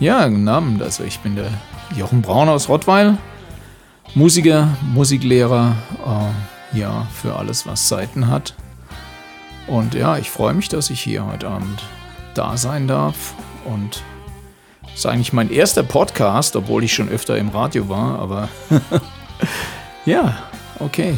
Ja, guten Abend. Also ich bin der Jochen Braun aus Rottweil, Musiker, Musiklehrer, äh, ja, für alles, was Seiten hat. Und ja, ich freue mich, dass ich hier heute Abend da sein darf. Und es ist eigentlich mein erster Podcast, obwohl ich schon öfter im Radio war, aber ja, okay.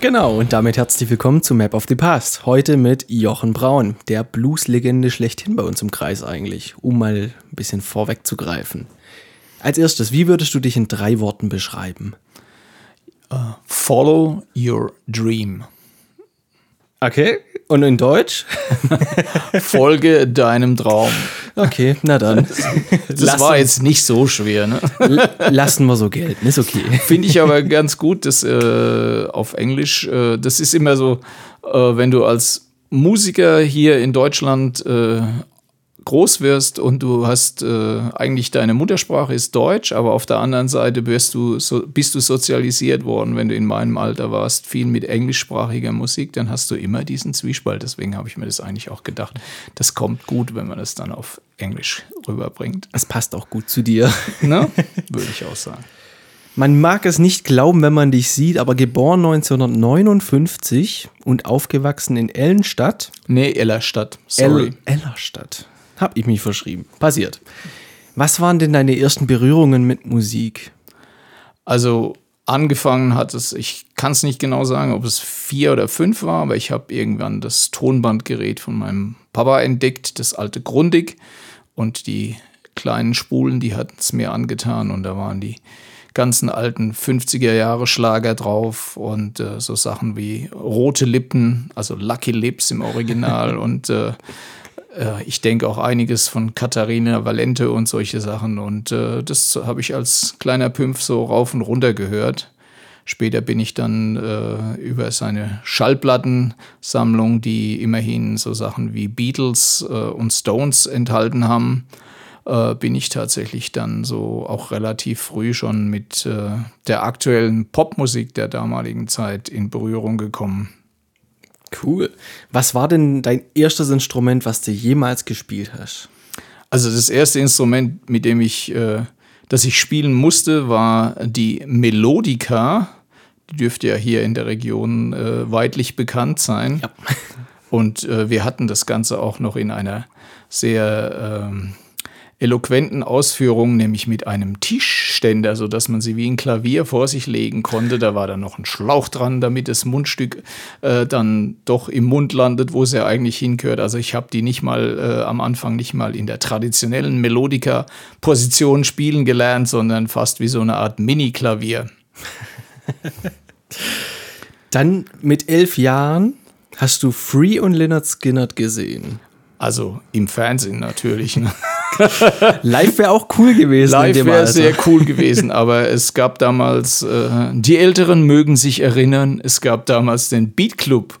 Genau, und damit herzlich willkommen zu Map of the Past. Heute mit Jochen Braun, der Blues-Legende schlechthin bei uns im Kreis eigentlich, um mal ein bisschen vorwegzugreifen. Als erstes, wie würdest du dich in drei Worten beschreiben? Follow your dream. Okay, und in Deutsch? Folge deinem Traum. Okay, na dann. Das Lass war jetzt nicht so schwer, ne? Lassen wir so gelten, ist okay. Finde ich aber ganz gut, dass äh, auf Englisch, äh, das ist immer so, äh, wenn du als Musiker hier in Deutschland äh, groß wirst und du hast äh, eigentlich deine Muttersprache ist Deutsch, aber auf der anderen Seite wirst du so, bist du sozialisiert worden, wenn du in meinem Alter warst, viel mit englischsprachiger Musik, dann hast du immer diesen Zwiespalt. Deswegen habe ich mir das eigentlich auch gedacht. Das kommt gut, wenn man das dann auf Englisch rüberbringt. Es passt auch gut zu dir. Ne? Würde ich auch sagen. Man mag es nicht glauben, wenn man dich sieht, aber geboren 1959 und aufgewachsen in Ellenstadt. Nee, Ellerstadt. Sorry. El Ellerstadt. Hab ich mich verschrieben. Passiert. Was waren denn deine ersten Berührungen mit Musik? Also angefangen hat es, ich kann es nicht genau sagen, ob es vier oder fünf war, aber ich habe irgendwann das Tonbandgerät von meinem Papa entdeckt, das alte Grundig. Und die kleinen Spulen, die hatten es mir angetan. Und da waren die ganzen alten 50er Jahre Schlager drauf und äh, so Sachen wie Rote Lippen, also Lucky Lips im Original und äh, äh, ich denke auch einiges von Katharina Valente und solche Sachen. Und äh, das habe ich als kleiner Pümpf so rauf und runter gehört. Später bin ich dann äh, über seine Schallplattensammlung, die immerhin so Sachen wie Beatles äh, und Stones enthalten haben, äh, bin ich tatsächlich dann so auch relativ früh schon mit der aktuellen Popmusik der damaligen Zeit in Berührung gekommen. Cool. Was war denn dein erstes Instrument, was du jemals gespielt hast? Also das erste Instrument, mit dem ich, äh, das ich spielen musste, war die Melodica. Die dürfte ja hier in der Region äh, weitlich bekannt sein. Ja. Und äh, wir hatten das Ganze auch noch in einer sehr ähm, eloquenten Ausführung, nämlich mit einem Tischständer, sodass man sie wie ein Klavier vor sich legen konnte. Da war dann noch ein Schlauch dran, damit das Mundstück äh, dann doch im Mund landet, wo es ja eigentlich hingehört. Also ich habe die nicht mal äh, am Anfang nicht mal in der traditionellen Melodica-Position spielen gelernt, sondern fast wie so eine Art Mini-Klavier. Dann mit elf Jahren hast du Free und Leonard Skinner gesehen. Also im Fernsehen natürlich. Ne? Live wäre auch cool gewesen. Live wäre sehr cool gewesen, aber es gab damals, äh, die Älteren mögen sich erinnern, es gab damals den Beat Club.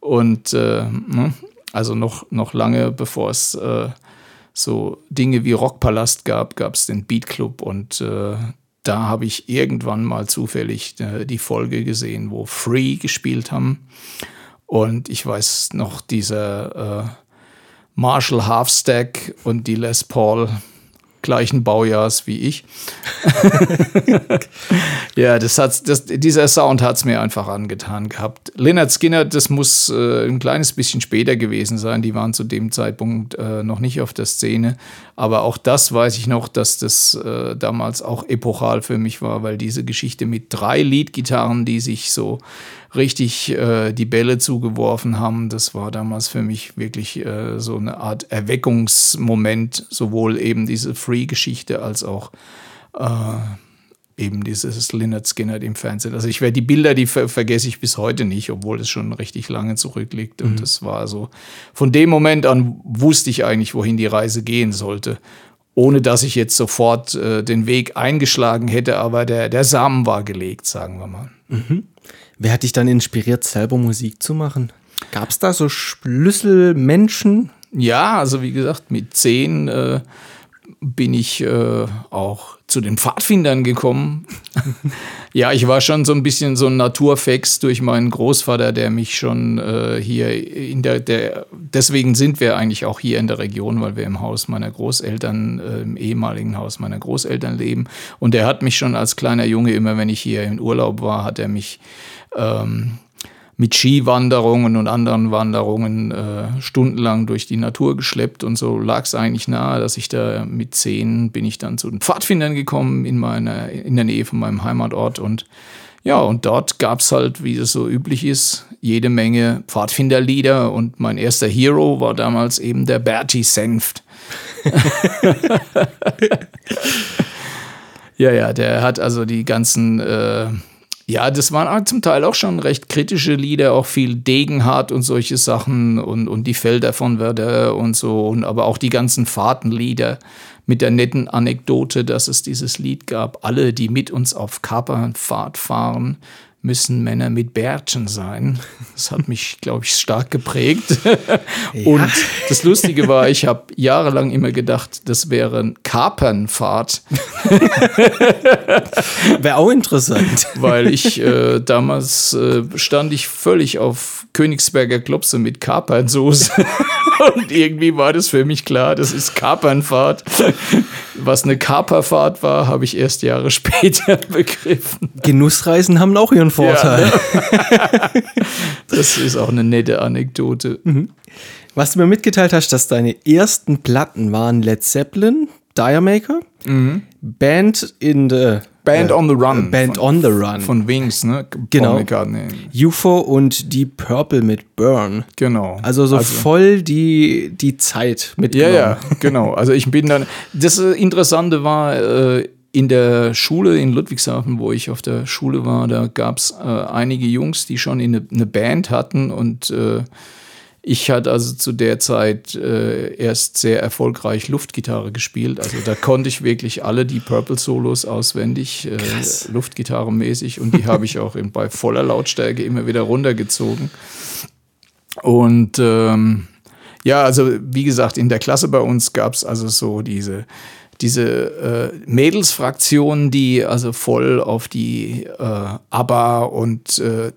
Und äh, ne, also noch, noch lange bevor es äh, so Dinge wie Rockpalast gab, gab es den Beat Club. Und äh, da habe ich irgendwann mal zufällig äh, die Folge gesehen, wo Free gespielt haben. Und ich weiß noch, dieser äh, Marshall Halfstack und die Les Paul gleichen Baujahrs wie ich. ja, das hat, das, dieser Sound hat es mir einfach angetan gehabt. Leonard Skinner, das muss äh, ein kleines bisschen später gewesen sein. Die waren zu dem Zeitpunkt äh, noch nicht auf der Szene. Aber auch das weiß ich noch, dass das äh, damals auch epochal für mich war, weil diese Geschichte mit drei Leadgitarren, die sich so richtig äh, die Bälle zugeworfen haben, das war damals für mich wirklich äh, so eine Art Erweckungsmoment, sowohl eben diese Free-Geschichte als auch äh, eben dieses Lynyrd Skinner im Fernsehen. Also ich werde die Bilder, die ver vergesse ich bis heute nicht, obwohl es schon richtig lange zurückliegt. Und das war so, von dem Moment an wusste ich eigentlich, wohin die Reise gehen sollte. Ohne dass ich jetzt sofort äh, den Weg eingeschlagen hätte, aber der, der Samen war gelegt, sagen wir mal. Wer hat dich dann inspiriert, selber Musik zu machen? Gab es da so Schlüsselmenschen? Ja, also wie gesagt, mit zehn äh, bin ich äh, auch zu den Pfadfindern gekommen. ja, ich war schon so ein bisschen so ein Naturfex durch meinen Großvater, der mich schon äh, hier in der, der, deswegen sind wir eigentlich auch hier in der Region, weil wir im Haus meiner Großeltern, äh, im ehemaligen Haus meiner Großeltern leben. Und der hat mich schon als kleiner Junge, immer wenn ich hier in Urlaub war, hat er mich ähm, mit Skiwanderungen und anderen Wanderungen äh, stundenlang durch die Natur geschleppt und so lag es eigentlich nahe, dass ich da mit zehn bin ich dann zu den Pfadfindern gekommen in meiner in der Nähe von meinem Heimatort und ja, und dort gab es halt, wie es so üblich ist, jede Menge Pfadfinderlieder und mein erster Hero war damals eben der Bertie Senft. ja, ja, der hat also die ganzen äh, ja, das waren zum Teil auch schon recht kritische Lieder, auch viel Degenhardt und solche Sachen und, und die Felder von Werder und so, und aber auch die ganzen Fahrtenlieder mit der netten Anekdote, dass es dieses Lied gab, alle, die mit uns auf Kapernfahrt fahren, müssen Männer mit Bärtchen sein. Das hat mich, glaube ich, stark geprägt. Ja. Und das Lustige war, ich habe jahrelang immer gedacht, das wäre ein Kapernfahrt. Wäre auch interessant. Weil ich äh, damals äh, stand ich völlig auf Königsberger Klopse mit Kapernsoße. Und irgendwie war das für mich klar, das ist Kapernfahrt. Was eine Kaperfahrt war, habe ich erst Jahre später begriffen. Genussreisen haben auch ihren Vorteil. Ja, ne? das ist auch eine nette Anekdote. Mhm. Was du mir mitgeteilt hast, dass deine ersten Platten waren Led Zeppelin, Diremaker, mhm. Band in the Band äh, on the Run. Band von, on the Run. Von Wings, ne? Genau. UFO und Deep Purple mit Burn. Genau. Also so also, voll die, die Zeit mitgenommen. Ja, ja, genau. Also ich bin dann, das Interessante war, äh, in der Schule in Ludwigshafen, wo ich auf der Schule war, da gab es äh, einige Jungs, die schon eine, eine Band hatten und äh, ich hatte also zu der Zeit äh, erst sehr erfolgreich Luftgitarre gespielt. Also da konnte ich wirklich alle die Purple Solos auswendig, äh, Luftgitarre-mäßig. Und die habe ich auch in, bei voller Lautstärke immer wieder runtergezogen. Und ähm, ja, also wie gesagt, in der Klasse bei uns gab es also so diese diese äh, Mädelsfraktion, die also voll auf die äh, ABBA und äh,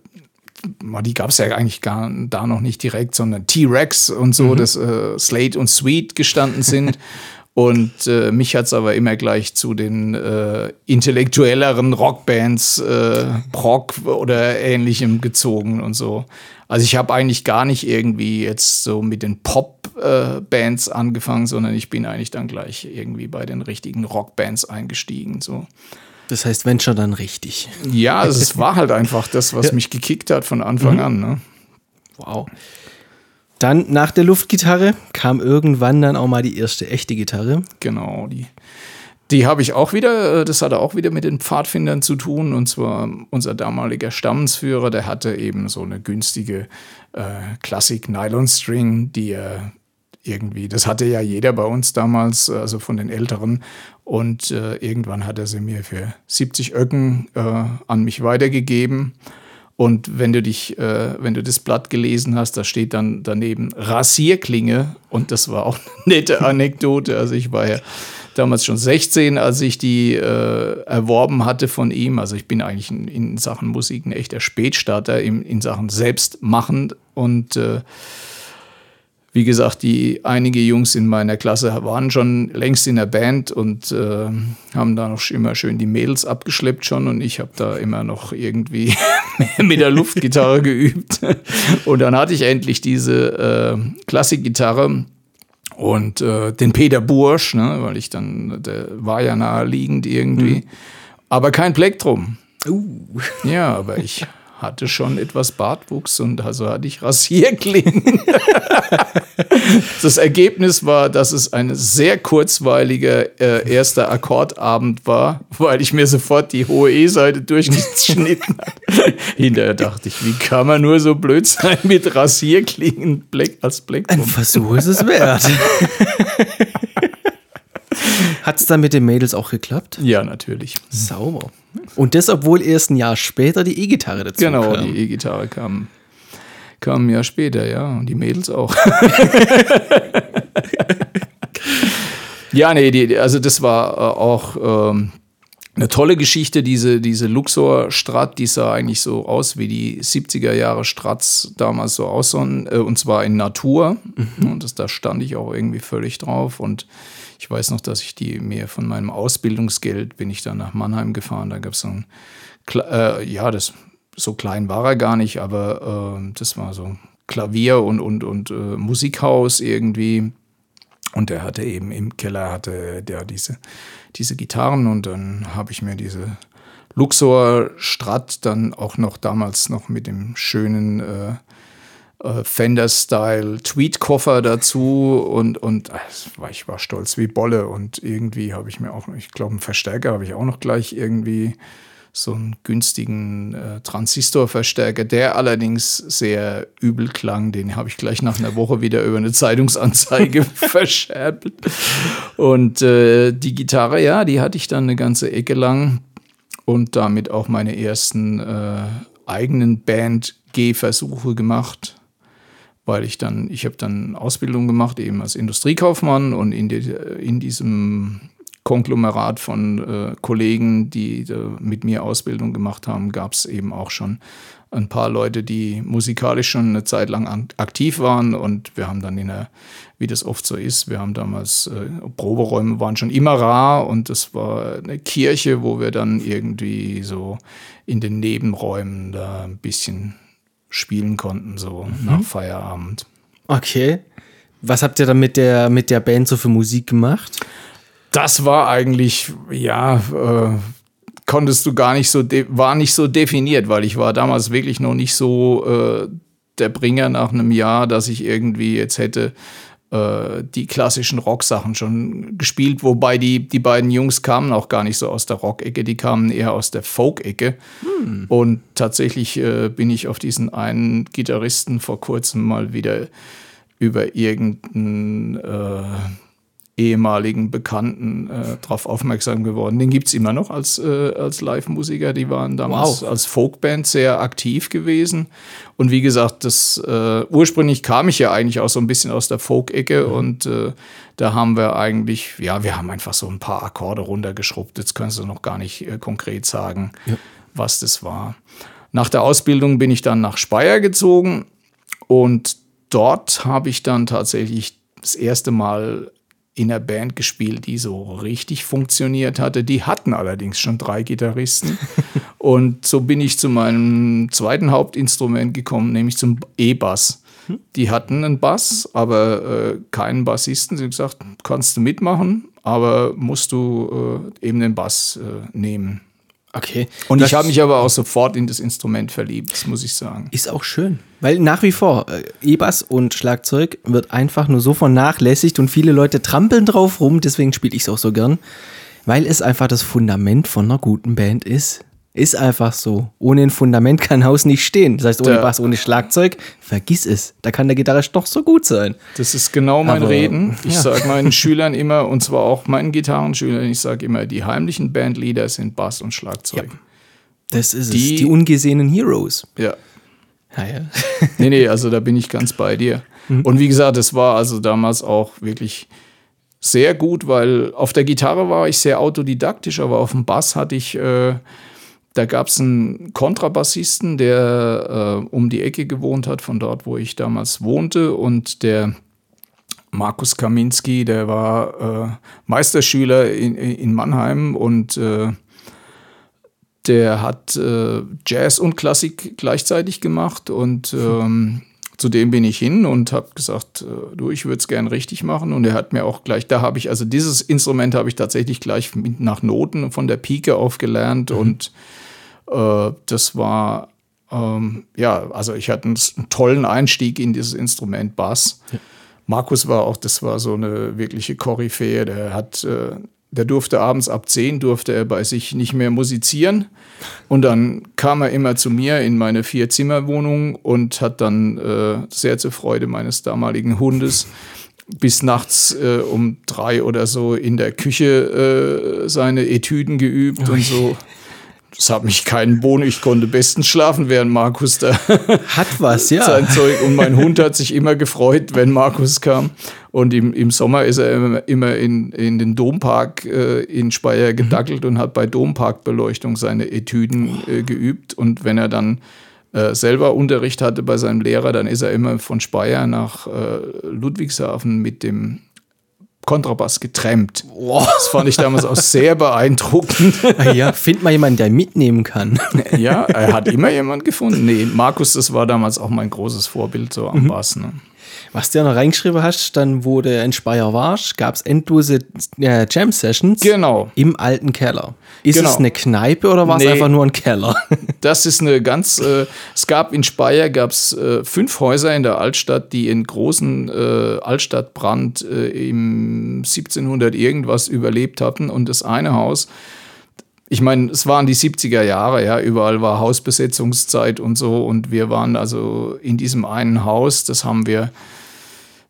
die gab es ja eigentlich gar da noch nicht direkt, sondern T-Rex und so, mhm. das äh, Slate und Sweet gestanden sind. und äh, mich hat es aber immer gleich zu den äh, intellektuelleren Rockbands, äh, Rock oder ähnlichem gezogen und so. Also ich habe eigentlich gar nicht irgendwie jetzt so mit den Pop-Bands äh, angefangen, sondern ich bin eigentlich dann gleich irgendwie bei den richtigen Rockbands eingestiegen. So. Das heißt, wenn schon, dann richtig. Ja, also es war halt einfach das, was mich gekickt hat von Anfang mhm. an. Ne? Wow. Dann nach der Luftgitarre kam irgendwann dann auch mal die erste echte Gitarre. Genau, die, die habe ich auch wieder, äh, das hatte auch wieder mit den Pfadfindern zu tun. Und zwar unser damaliger Stammensführer, der hatte eben so eine günstige äh, Klassik Nylon String, die er irgendwie, das hatte ja jeder bei uns damals, also von den Älteren. Und äh, irgendwann hat er sie mir für 70 Öcken äh, an mich weitergegeben. Und wenn du dich, äh, wenn du das Blatt gelesen hast, da steht dann daneben Rasierklinge. Und das war auch eine nette Anekdote. Also ich war ja damals schon 16, als ich die äh, erworben hatte von ihm. Also ich bin eigentlich in, in Sachen Musik ein echter Spätstarter in, in Sachen Selbstmachen. Und äh, wie gesagt, die einige Jungs in meiner Klasse waren schon längst in der Band und äh, haben da noch immer schön die Mädels abgeschleppt schon und ich habe da immer noch irgendwie mit der Luftgitarre geübt. Und dann hatte ich endlich diese äh, Klassikgitarre und äh, den Peter Bursch, ne, weil ich dann, der war ja naheliegend irgendwie, mhm. aber kein Plektrum. Uh. Ja, aber ich hatte schon etwas Bartwuchs und also hatte ich Rasierklingen. das Ergebnis war, dass es ein sehr kurzweiliger äh, erster Akkordabend war, weil ich mir sofort die hohe E-Seite durchgeschnitten habe. Hinterher dachte ich, wie kann man nur so blöd sein mit Rasierklingen Black als Black? Ein Versuch ist es wert. Hat es dann mit den Mädels auch geklappt? Ja, natürlich. Sauber. Und das, obwohl erst ein Jahr später die E-Gitarre dazu Genau, kam. die E-Gitarre kam, kam ein Jahr später, ja. Und die Mädels auch. ja, nee, die, also das war äh, auch ähm, eine tolle Geschichte, diese, diese Luxor Strat, die sah eigentlich so aus, wie die 70er Jahre Strats damals so aussahen, äh, und zwar in Natur. Und das, da stand ich auch irgendwie völlig drauf. Und ich weiß noch, dass ich die mir von meinem Ausbildungsgeld bin ich dann nach Mannheim gefahren. Da gab es so ein, äh, ja, das so klein war er gar nicht, aber äh, das war so Klavier und, und, und äh, Musikhaus irgendwie. Und der hatte eben im Keller hatte der diese, diese Gitarren und dann habe ich mir diese Luxor Strat dann auch noch damals noch mit dem schönen äh, äh, Fender-Style Tweed-Koffer dazu und, und äh, war- ich war stolz wie Bolle und irgendwie habe ich mir auch, ich glaube, einen Verstärker habe ich auch noch gleich irgendwie so einen günstigen äh, Transistorverstärker, der allerdings sehr übel klang. Den habe ich gleich nach einer Woche wieder über eine Zeitungsanzeige verscherbelt. Und äh, die Gitarre, ja, die hatte ich dann eine ganze Ecke lang und damit auch meine ersten äh, eigenen Band-G-Versuche gemacht weil ich dann, ich habe dann Ausbildung gemacht, eben als Industriekaufmann und in, die, in diesem Konglomerat von äh, Kollegen, die äh, mit mir Ausbildung gemacht haben, gab es eben auch schon ein paar Leute, die musikalisch schon eine Zeit lang an, aktiv waren und wir haben dann in der, wie das oft so ist, wir haben damals, äh, Proberäume waren schon immer rar und das war eine Kirche, wo wir dann irgendwie so in den Nebenräumen da ein bisschen spielen konnten, so nach Feierabend. Okay. Was habt ihr dann mit der, mit der Band so für Musik gemacht? Das war eigentlich, ja, äh, konntest du gar nicht so, war nicht so definiert, weil ich war damals wirklich noch nicht so äh, der Bringer nach einem Jahr, dass ich irgendwie jetzt hätte äh, die klassischen Rocksachen schon gespielt, wobei die, die beiden Jungs kamen auch gar nicht so aus der Rock-Ecke, die kamen eher aus der Folk-Ecke. Und tatsächlich äh, bin ich auf diesen einen Gitarristen vor kurzem mal wieder über irgendeinen äh, ehemaligen Bekannten äh, darauf aufmerksam geworden. Den gibt es immer noch als, äh, als Live-Musiker. Die waren damals Wow. als Folkband sehr aktiv gewesen. Und wie gesagt, das äh, ursprünglich kam ich ja eigentlich auch so ein bisschen aus der Folk-Ecke und äh, da haben wir eigentlich, ja, wir haben einfach so ein paar Akkorde runtergeschrubbt. Jetzt kannst du noch gar nicht äh, konkret sagen, was das war. Nach der Ausbildung bin ich dann nach Speyer gezogen und dort habe ich dann tatsächlich das erste Mal in einer Band gespielt, die so richtig funktioniert hatte. Die hatten allerdings schon drei Gitarristen. und so bin ich zu meinem zweiten Hauptinstrument gekommen, nämlich zum E-Bass. Die hatten einen Bass, aber äh, keinen Bassisten. Sie haben gesagt, kannst du mitmachen, aber musst du äh, eben den Bass äh, nehmen. Okay. Und Das ich habe mich aber auch sofort in das Instrument verliebt, das muss ich sagen. Ist auch schön. Weil nach wie vor, äh, E-Bass und Schlagzeug wird einfach nur so vernachlässigt und viele Leute trampeln drauf rum, deswegen spiele ich es auch so gern. Weil es einfach das Fundament von einer guten Band ist. Ist einfach so. Ohne ein Fundament kann Haus nicht stehen. Das heißt, ohne Da- Bass, ohne Schlagzeug, vergiss es. Da kann der Gitarrist doch so gut sein. Das ist genau mein Aber- Reden. Ich ja. sage meinen Schülern immer, und zwar auch meinen Gitarrenschülern, ich sage immer, die heimlichen Bandleader sind Bass und Schlagzeug. Das ist Die- es. Die ungesehenen Heroes. Ja. Ja, ja. Nee, nee, also da bin ich ganz bei dir. Und wie gesagt, das war also damals auch wirklich sehr gut, weil auf der Gitarre war ich sehr autodidaktisch, aber auf dem Bass hatte ich, äh, da gab es einen Kontrabassisten, der äh, um die Ecke gewohnt hat, von dort, wo ich damals wohnte. Und der Markus Kaminski, der war äh, Meisterschüler in, in Mannheim und äh, der hat äh, Jazz und Klassik gleichzeitig gemacht und ähm, zu dem bin ich hin und habe gesagt, äh, du, ich würde es gern richtig machen. Und er hat mir auch gleich, da habe ich, also dieses Instrument habe ich tatsächlich gleich nach Noten von der Pike auf gelernt und äh, das war, ähm, ja, also ich hatte einen, tollen Einstieg in dieses Instrument Bass. Markus war auch, das war so eine wirkliche Koryphäe, der hat, äh, der durfte abends ab 10 durfte er bei sich nicht mehr musizieren. Und dann kam er immer zu mir in meine Vier-Zimmer-Wohnung und hat dann äh, sehr zur Freude meines damaligen Hundes bis nachts äh, um drei oder so in der Küche äh, seine Etüden geübt und so. Das hat mich keinen Bohnen. Ich konnte bestens schlafen, während Markus da Hat was, ja. sein Zeug. Und mein Hund hat sich immer gefreut, wenn Markus kam. Und im, im Sommer ist er immer, in, in den Dompark äh, in Speyer gedackelt und hat bei Domparkbeleuchtung seine Etüden äh, geübt. Und wenn er dann äh, selber Unterricht hatte bei seinem Lehrer, dann ist er immer von Speyer nach äh, Ludwigshafen mit dem Kontrabass getrennt. Das fand ich damals auch sehr beeindruckend. Ah ja, find mal jemanden, der mitnehmen kann. ja, er hat immer jemand gefunden. Nee, Markus, das war damals auch mein großes Vorbild so am Bass. Ne? Was du ja noch reingeschrieben hast, dann wo du in Speyer warst, gab es endlose äh, Jam-Sessions Genau. im alten Keller. Ist Genau. es eine Kneipe oder war es Nee. einfach nur ein Keller? Das ist eine ganz. Äh, es gab in Speyer gab's, äh, fünf Häuser in der Altstadt, die in großen äh, Altstadtbrand äh, im 1700 irgendwas überlebt hatten. Und das eine Haus, ich meine, es waren die 70er Jahre, ja, überall war Hausbesetzungszeit und so. Und wir waren also in diesem einen Haus, das haben wir.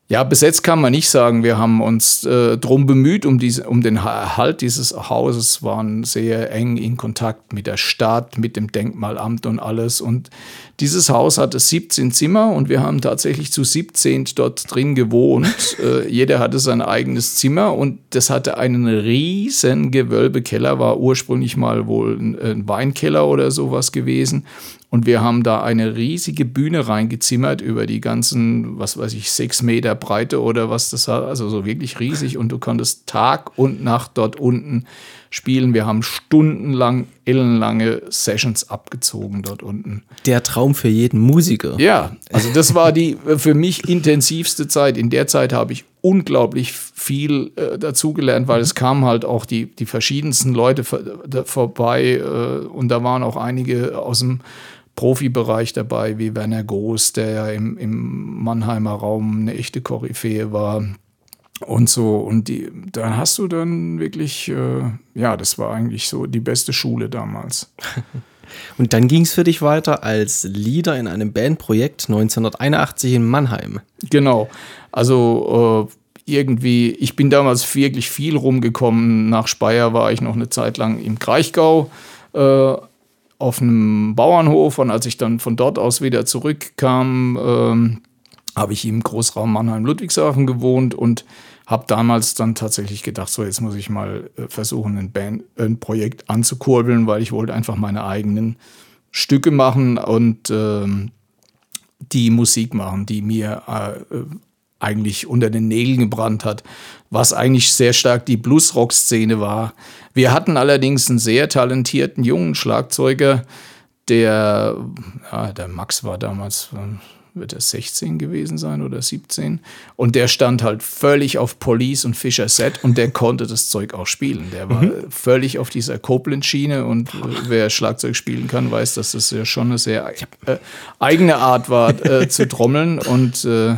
Ja, besetzt kann man nicht sagen. Wir haben uns äh, drum bemüht, um, diese, um den Erhalt dieses Hauses, waren sehr eng in Kontakt mit der Stadt, mit dem Denkmalamt und alles. Und dieses Haus hatte 17 Zimmer und wir haben tatsächlich zu 17 dort drin gewohnt. äh, jeder hatte sein eigenes Zimmer und das hatte einen riesen Gewölbekeller, war ursprünglich mal wohl ein, ein Weinkeller oder sowas gewesen. Und wir haben da eine riesige Bühne reingezimmert über die ganzen, was weiß ich, sechs Meter Breite oder was das war. Also so wirklich riesig. Und du konntest Tag und Nacht dort unten spielen. Wir haben stundenlang, ellenlange Sessions abgezogen dort unten. Der Traum für jeden Musiker. Ja, also das war die äh, für mich intensivste Zeit. In der Zeit habe ich unglaublich viel äh, dazugelernt, weil es kamen halt auch die, die verschiedensten Leute vorbei äh, und da waren auch einige aus dem Profibereich dabei, wie Werner Groß, der ja im, im Mannheimer Raum eine echte Koryphäe war und so. Und die, da hast du dann wirklich, äh, ja, das war eigentlich so die beste Schule damals. Und dann ging es für dich weiter als Leader in einem Bandprojekt 1981 in Mannheim. Genau. Also äh, irgendwie, ich bin damals wirklich viel rumgekommen. Nach Speyer war ich noch eine Zeit lang im Kraichgau äh, auf einem Bauernhof und als ich dann von dort aus wieder zurückkam, ähm, habe ich im Großraum Mannheim-Ludwigshafen gewohnt und habe damals dann tatsächlich gedacht, so jetzt muss ich mal äh, versuchen, ein, Band, ein Projekt anzukurbeln, weil ich wollte einfach meine eigenen Stücke machen und ähm, die Musik machen, die mir äh, äh, eigentlich unter den Nägeln gebrannt hat, was eigentlich sehr stark die Bluesrock-Szene war. Wir hatten allerdings einen sehr talentierten jungen Schlagzeuger, der, ja, der Max war damals, äh, wird er 16 gewesen sein oder 17, und der stand halt völlig auf Police und Fischer Set und der konnte das Zeug auch spielen. Der war völlig auf dieser Copeland-Schiene und wer Schlagzeug spielen kann, weiß, dass das ja schon eine sehr äh, eigene Art war äh, zu trommeln. Und äh,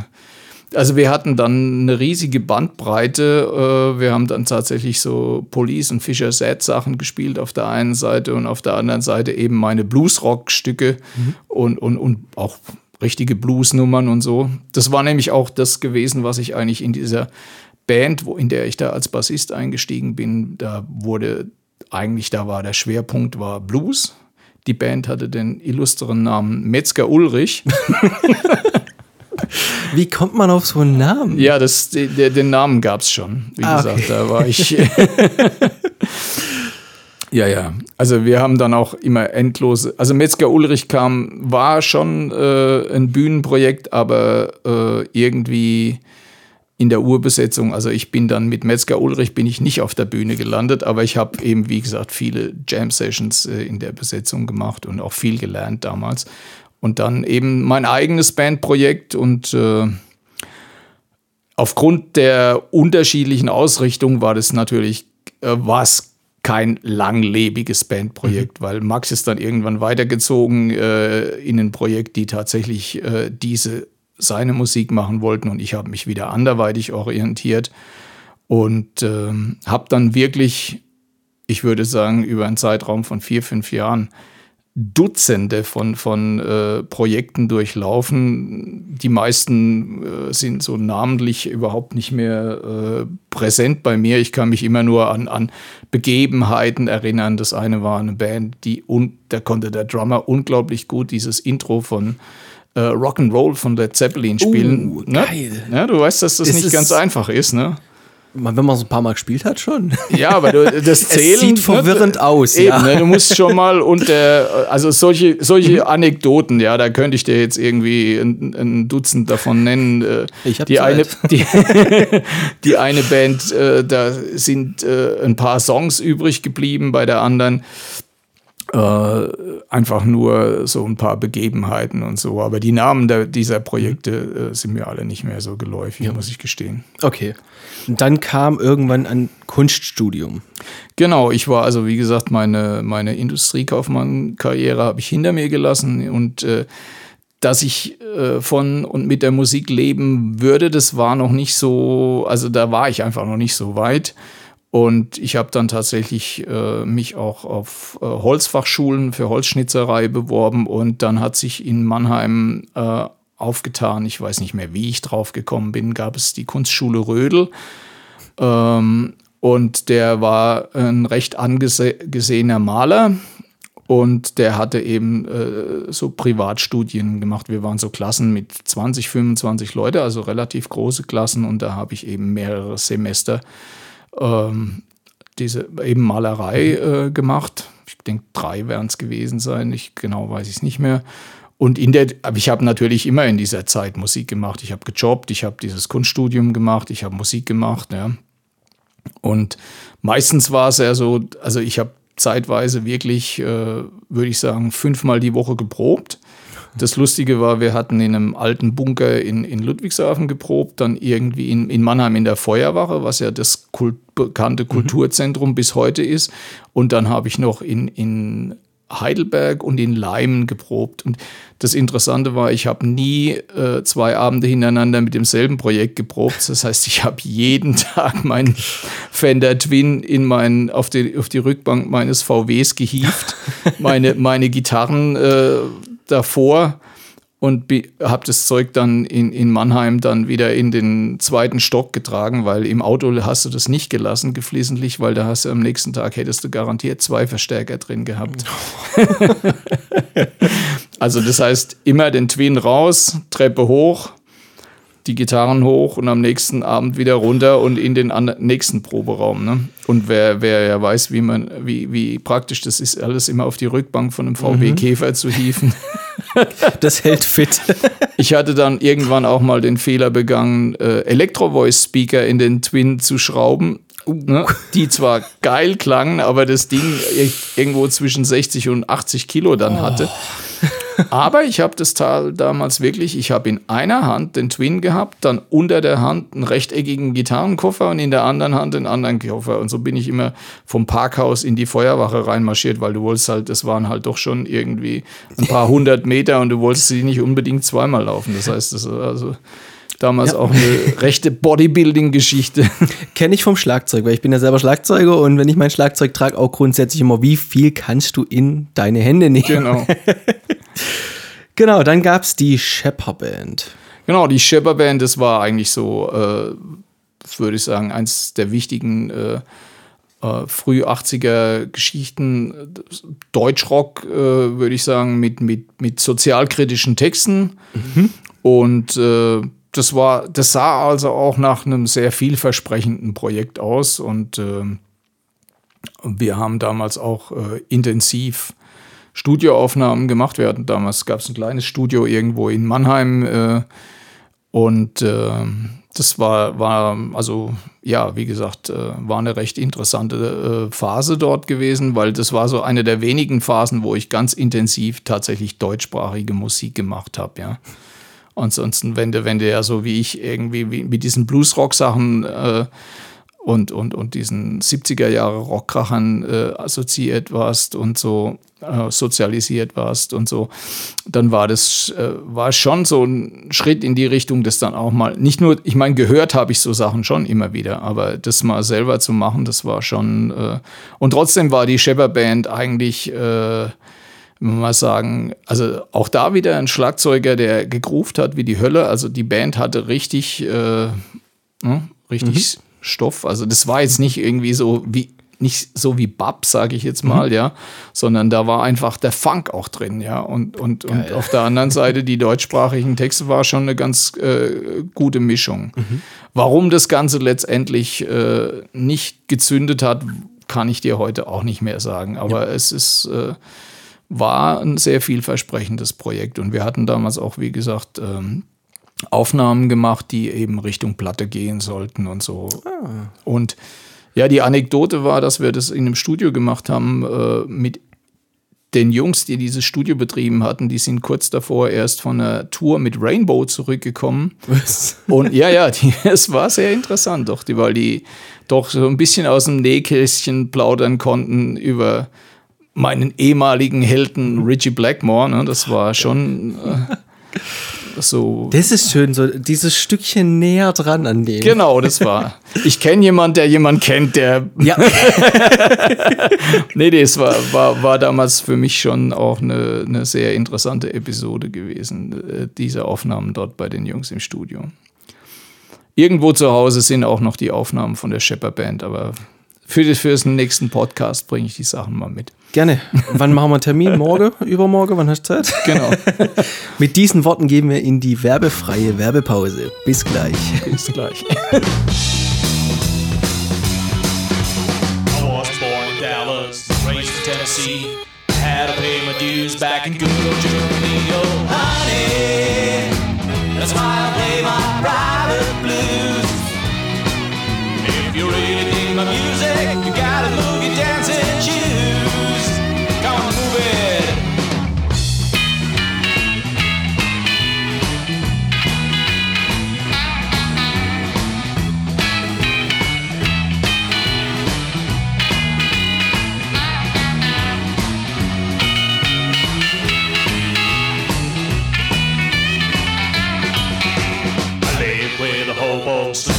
also wir hatten dann eine riesige Bandbreite. Äh, wir haben dann tatsächlich so Police und Fischer Set Sachen gespielt auf der einen Seite und auf der anderen Seite eben meine Bluesrock-Stücke und, und, und auch richtige Bluesnummern und so. Das war nämlich auch das gewesen, was ich eigentlich in dieser Band, wo, in der ich da als Bassist eingestiegen bin, da wurde eigentlich, da war der Schwerpunkt war Blues. Die Band hatte den illustren Namen Metzger Ulrich. Wie kommt man auf so einen Namen? Ja, das, der, den Namen gab es schon. Wie Ah, gesagt, okay. da war ich. ja, ja. Also wir haben dann auch immer endlose. Also Metzger Ulrich kam, war schon äh, ein Bühnenprojekt, aber äh, irgendwie in der Urbesetzung. Also ich bin dann mit Metzger Ulrich bin ich nicht auf der Bühne gelandet, aber ich habe eben, wie gesagt, viele Jam-Sessions äh, in der Besetzung gemacht und auch viel gelernt damals. Und dann eben mein eigenes Bandprojekt und äh, aufgrund der unterschiedlichen Ausrichtung war das natürlich, äh, war es kein langlebiges Bandprojekt, weil Max ist dann irgendwann weitergezogen äh, in ein Projekt, die tatsächlich äh, diese seine Musik machen wollten und ich habe mich wieder anderweitig orientiert und ähm, habe dann wirklich, ich würde sagen, über einen Zeitraum von vier, fünf Jahren Dutzende von, von äh, Projekten durchlaufen. Die meisten äh, sind so namentlich überhaupt nicht mehr äh, präsent bei mir. Ich kann mich immer nur an, an Begebenheiten erinnern. Das eine war eine Band, die und da konnte der Drummer unglaublich gut dieses Intro von äh, Rock'n'Roll von Led Zeppelin spielen. Uh, ne? geil. Ja, du weißt, dass das Es nicht ganz einfach ist, ne? Wenn man es ein paar Mal gespielt hat, schon. Ja, aber du, das Zählen. sieht verwirrend aus, Eben, ja. ne, du musst schon mal unter, also solche, solche Anekdoten, ja, da könnte ich dir jetzt irgendwie ein, ein Dutzend davon nennen. Äh, Ich hab die eine, die, die eine Band, äh, da sind äh, ein paar Songs übrig geblieben, bei der anderen äh, einfach nur so ein paar Begebenheiten und so. Aber die Namen der, dieser Projekte äh, sind mir alle nicht mehr so geläufig, muss ich gestehen. Okay. Und dann kam irgendwann ein Kunststudium. Genau, ich war also, wie gesagt, meine, meine Industriekaufmann-Karriere habe ich hinter mir gelassen und äh, dass ich äh, von und mit der Musik leben würde, das war noch nicht so, also da war ich einfach noch nicht so weit. Und ich habe dann tatsächlich äh, mich auch auf äh, Holzfachschulen für Holzschnitzerei beworben und dann hat sich in Mannheim äh, aufgetan, ich weiß nicht mehr, wie ich drauf gekommen bin, gab es die Kunstschule Rödel. Ähm, und der war ein recht angesehener Maler und der hatte eben äh, so Privatstudien gemacht. Wir waren so Klassen mit 20, 25 Leute, also relativ große Klassen und da habe ich eben mehrere Semester ähm, diese eben Malerei äh, gemacht. Ich denke, drei werden es gewesen sein. Ich genau weiß ich es nicht mehr. Und in der, aber ich habe natürlich immer in dieser Zeit Musik gemacht. Ich habe gejobbt, ich habe dieses Kunststudium gemacht, ich habe Musik gemacht, ja. Und meistens war es ja so, also ich habe zeitweise wirklich, äh, würde ich sagen, fünfmal die Woche geprobt. Das Lustige war, wir hatten in einem alten Bunker in, in Ludwigshafen geprobt, dann irgendwie in, in Mannheim in der Feuerwache, was ja das Kult, bekannte Kulturzentrum bis heute ist. Und dann habe ich noch in, in Heidelberg und in Leimen geprobt. Und das Interessante war, ich habe nie äh, zwei Abende hintereinander mit demselben Projekt geprobt. Das heißt, ich habe jeden Tag meinen Fender Twin in mein, auf, die, auf die Rückbank meines VWs gehievt, meine, meine Gitarren äh, davor und habe das Zeug dann in, in Mannheim dann wieder in den zweiten Stock getragen, weil im Auto hast du das nicht gelassen, geflissentlich, weil da hast du am nächsten Tag hättest du garantiert zwei Verstärker drin gehabt. also das heißt, immer den Twin raus, Treppe hoch, die Gitarren hoch und am nächsten Abend wieder runter und in den nächsten Proberaum. Ne? Und wer, wer ja weiß, wie man, wie, wie praktisch das ist, alles immer auf die Rückbank von einem VW Käfer zu hieven. Das hält fit. Ich hatte dann irgendwann auch mal den Fehler begangen, äh, Elektro-Voice-Speaker in den Twin zu schrauben. Ne? Die zwar geil klangen, aber das Ding ir- irgendwo zwischen 60 und 80 Kilo dann hatte. Aber ich habe das Teil damals wirklich, ich habe in einer Hand den Twin gehabt, dann unter der Hand einen rechteckigen Gitarrenkoffer und in der anderen Hand den anderen Koffer. Und so bin ich immer vom Parkhaus in die Feuerwache reinmarschiert, weil du wolltest halt, das waren halt doch schon irgendwie ein paar hundert Meter und du wolltest sie nicht unbedingt zweimal laufen. Das heißt, das war also damals Ja. auch eine rechte Bodybuilding-Geschichte. Kenne ich vom Schlagzeug, weil ich bin ja selber Schlagzeuger und wenn ich mein Schlagzeug trage, auch grundsätzlich immer, wie viel kannst du in deine Hände nehmen? genau. Genau, dann gab es die Shepard Band. Genau, die Shepard Band, das war eigentlich so, äh, würde ich sagen, eins der wichtigen äh, äh, früh 80er Geschichten. Deutschrock, äh, würde ich sagen, mit, mit, mit sozialkritischen Texten. Und äh, das war, das sah also auch nach einem sehr vielversprechenden Projekt aus. Und äh, wir haben damals auch äh, intensiv Studioaufnahmen gemacht. Hatten damals gab es ein kleines Studio irgendwo in Mannheim äh, und äh, das war, war, also ja, wie gesagt, äh, war eine recht interessante äh, Phase dort gewesen, weil das war so eine der wenigen Phasen, wo ich ganz intensiv tatsächlich deutschsprachige Musik gemacht habe, ja. Ansonsten, wenn du, wenn du ja so wie ich irgendwie wie, mit diesen Bluesrock-Sachen äh, und, und, und diesen 70er Jahre Rockkrachern äh, assoziiert warst und so äh, sozialisiert warst und so, dann war das äh, war schon so ein Schritt in die Richtung, das dann auch mal, nicht nur, ich meine, gehört habe ich so Sachen schon immer wieder, aber das mal selber zu machen, das war schon, äh, und trotzdem war die Shepard Band eigentlich äh, mal sagen, also auch da wieder ein Schlagzeuger, der gegruft hat wie die Hölle. Also die Band hatte richtig, äh, ne, richtig Stoff. Also das war jetzt nicht irgendwie so wie nicht so wie Bab, sage ich jetzt mal, ja, sondern da war einfach der Funk auch drin, ja. Und, und, und auf der anderen Seite die deutschsprachigen Texte war schon eine ganz äh, gute Mischung. Warum das Ganze letztendlich äh, nicht gezündet hat, kann ich dir heute auch nicht mehr sagen. Aber es ist, äh, war ein sehr vielversprechendes Projekt. Und wir hatten damals auch, wie gesagt, ähm, Aufnahmen gemacht, die eben Richtung Platte gehen sollten und so. Und ja, die Anekdote war, dass wir das in einem Studio gemacht haben äh, mit den Jungs, die dieses Studio betrieben hatten. Die sind kurz davor erst von einer Tour mit Rainbow zurückgekommen. Was? Und ja, ja, die, es war sehr interessant, doch, die, weil die doch so ein bisschen aus dem Nähkästchen plaudern konnten über meinen ehemaligen Helden Richie Blackmore. Ne? Das war schon äh, so. Das ist schön, so dieses Stückchen näher dran an dem. Genau, das war. Ich kenne jemanden, der jemanden kennt, der. Ja, Nee, nee, es war, war, war damals für mich schon auch eine, eine sehr interessante Episode gewesen, äh, diese Aufnahmen dort bei den Jungs im Studio. Irgendwo zu Hause sind auch noch die Aufnahmen von der Shepper Band, aber für, das- für den nächsten Podcast bringe ich die Sachen mal mit. gerne. Wann machen wir einen Termin? Morgen? Übermorgen? Wann hast du Zeit? Genau. Mit diesen Worten gehen wir in die werbefreie Werbepause. Bis gleich. Bis gleich. Had to pay my dues back in good old Germany. Oh, honey, that's why I play my private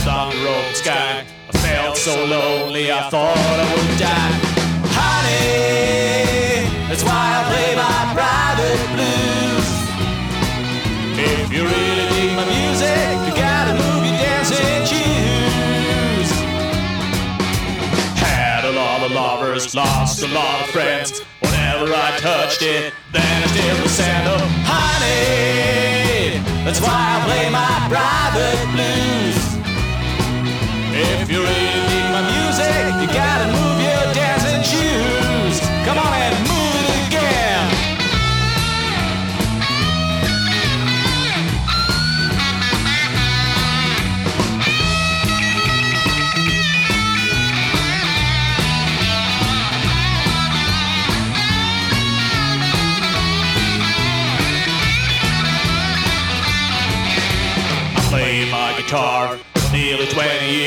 on the road sky. I felt so lonely, I thought I would die. Honey, that's why I play my private blues. If you really dig my music, you gotta move your dancing shoes. Had a lot of lovers, lost a lot of friends. Whenever I touched it, vanished in the sand. Oh, honey, that's why I play my private blues. If you really dig my music, you gotta move your dancing shoes. Come on and move it again. I played my guitar for nearly 20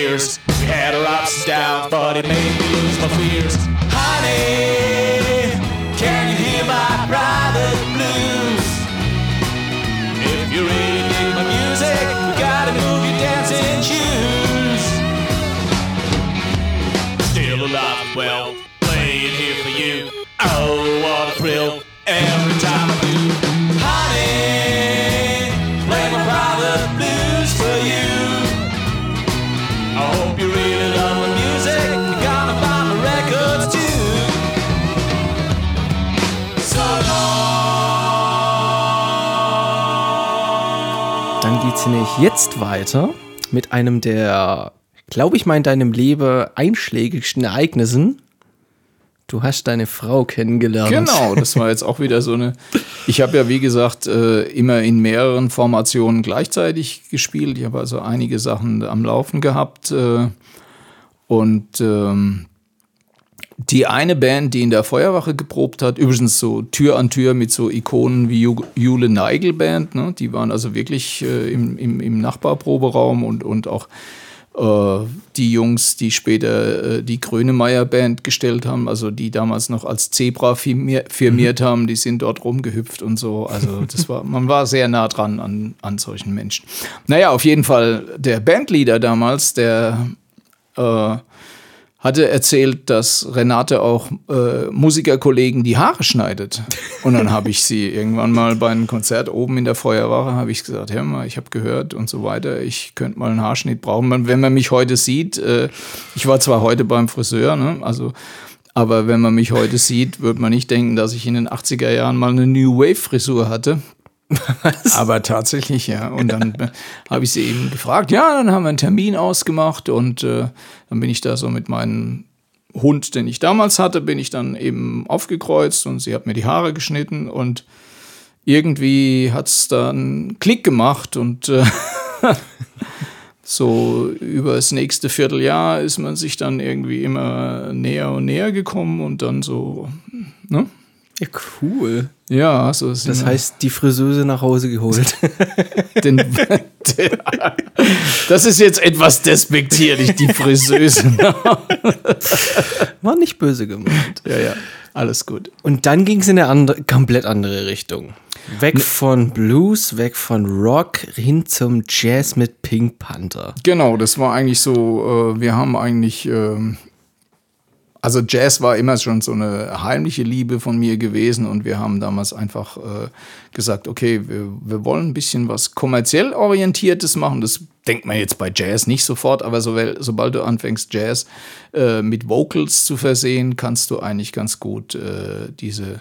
years. We had our ups and downs, but it made me lose my fears. Honey, can you hear my private blues? If you really dig my music, you gotta move your dancing shoes. Still alive well, playing here for you. Oh, what a thrill every time nämlich jetzt weiter mit einem der, glaube ich mal, in deinem Leben einschlägigsten Ereignissen. Du hast deine Frau kennengelernt. Genau, das war jetzt auch wieder so eine. Ich habe ja, wie gesagt, äh, immer in mehreren Formationen gleichzeitig gespielt. Ich habe also einige Sachen am Laufen gehabt. Äh, und ähm, die eine Band, die in der Feuerwache geprobt hat, übrigens so Tür an Tür mit so Ikonen wie Ju- Jule Neigel Band, ne? die waren also wirklich äh, im, im, im Nachbarproberaum und, und auch äh, die Jungs, die später äh, die Grönemeyer Band gestellt haben, also die damals noch als Zebra firmier, firmiert haben, die sind dort rumgehüpft und so. Also das war, man war sehr nah dran an, an solchen Menschen. Naja, auf jeden Fall der Bandleader damals, der äh, hatte erzählt, dass Renate auch äh, Musikerkollegen die Haare schneidet. Und dann habe ich sie irgendwann mal bei einem Konzert oben in der Feuerwache, habe ich gesagt, hör mal, ich habe gehört und so weiter, ich könnte mal einen Haarschnitt brauchen. Wenn man mich heute sieht, äh, ich war zwar heute beim Friseur, ne, also aber wenn man mich heute sieht, wird man nicht denken, dass ich in den 80er Jahren mal eine New Wave Frisur hatte. Aber tatsächlich, ja. Und dann habe ich sie eben gefragt. Ja, dann haben wir einen Termin ausgemacht und äh, dann bin ich da so mit meinem Hund, den ich damals hatte, bin ich dann eben aufgekreuzt und sie hat mir die Haare geschnitten und irgendwie hat es dann Klick gemacht und äh, so über das nächste Vierteljahr ist man sich dann irgendwie immer näher und näher gekommen und dann so, ne? Ja, cool. Ja, so sind Das heißt, die Friseuse nach Hause geholt. Den, das ist jetzt etwas despektierlich, die Friseuse. War nicht böse gemeint. ja, ja, alles gut. Und dann ging es in eine andere, komplett andere Richtung. Weg von Blues, weg von Rock, hin zum Jazz mit Pink Panther. Genau, das war eigentlich so, äh, wir haben eigentlich, ähm, also Jazz war immer schon so eine heimliche Liebe von mir gewesen und wir haben damals einfach äh, gesagt, okay, wir, wir wollen ein bisschen was kommerziell orientiertes machen. Das denkt man jetzt bei Jazz nicht sofort, aber so, sobald du anfängst, Jazz äh, mit Vocals zu versehen, kannst du eigentlich ganz gut äh, diese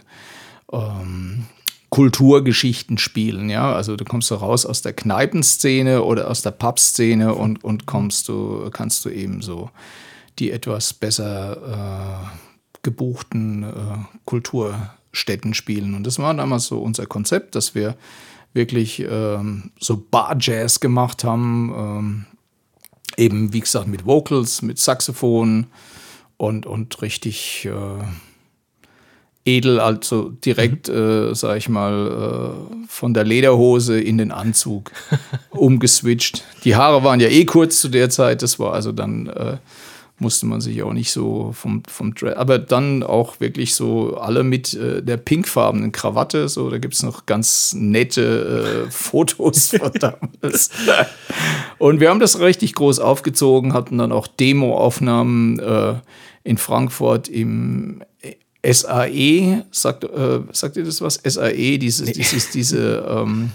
ähm, Kulturgeschichten spielen, ja. Also du kommst so raus aus der Kneipenszene oder aus der Pubszene und, und kommst du, kannst du eben so die etwas besser äh, gebuchten äh, Kulturstätten spielen. Und das war damals so unser Konzept, dass wir wirklich ähm, so Bar-Jazz gemacht haben. Ähm, eben, wie gesagt, mit Vocals, mit Saxophon und, und richtig äh, edel, also direkt, äh, sag ich mal, äh, von der Lederhose in den Anzug umgeswitcht. Die Haare waren ja eh kurz zu der Zeit, das war also dann, äh, musste man sich auch nicht so vom, vom Dress, aber dann auch wirklich so alle mit äh, der pinkfarbenen Krawatte, so, da gibt es noch ganz nette äh, Fotos von damals. Und wir haben das richtig groß aufgezogen, hatten dann auch Demo-Aufnahmen äh, in Frankfurt im SAE, sagt, äh, sagt ihr das was? SAE, dieses, dieses, diese, ähm,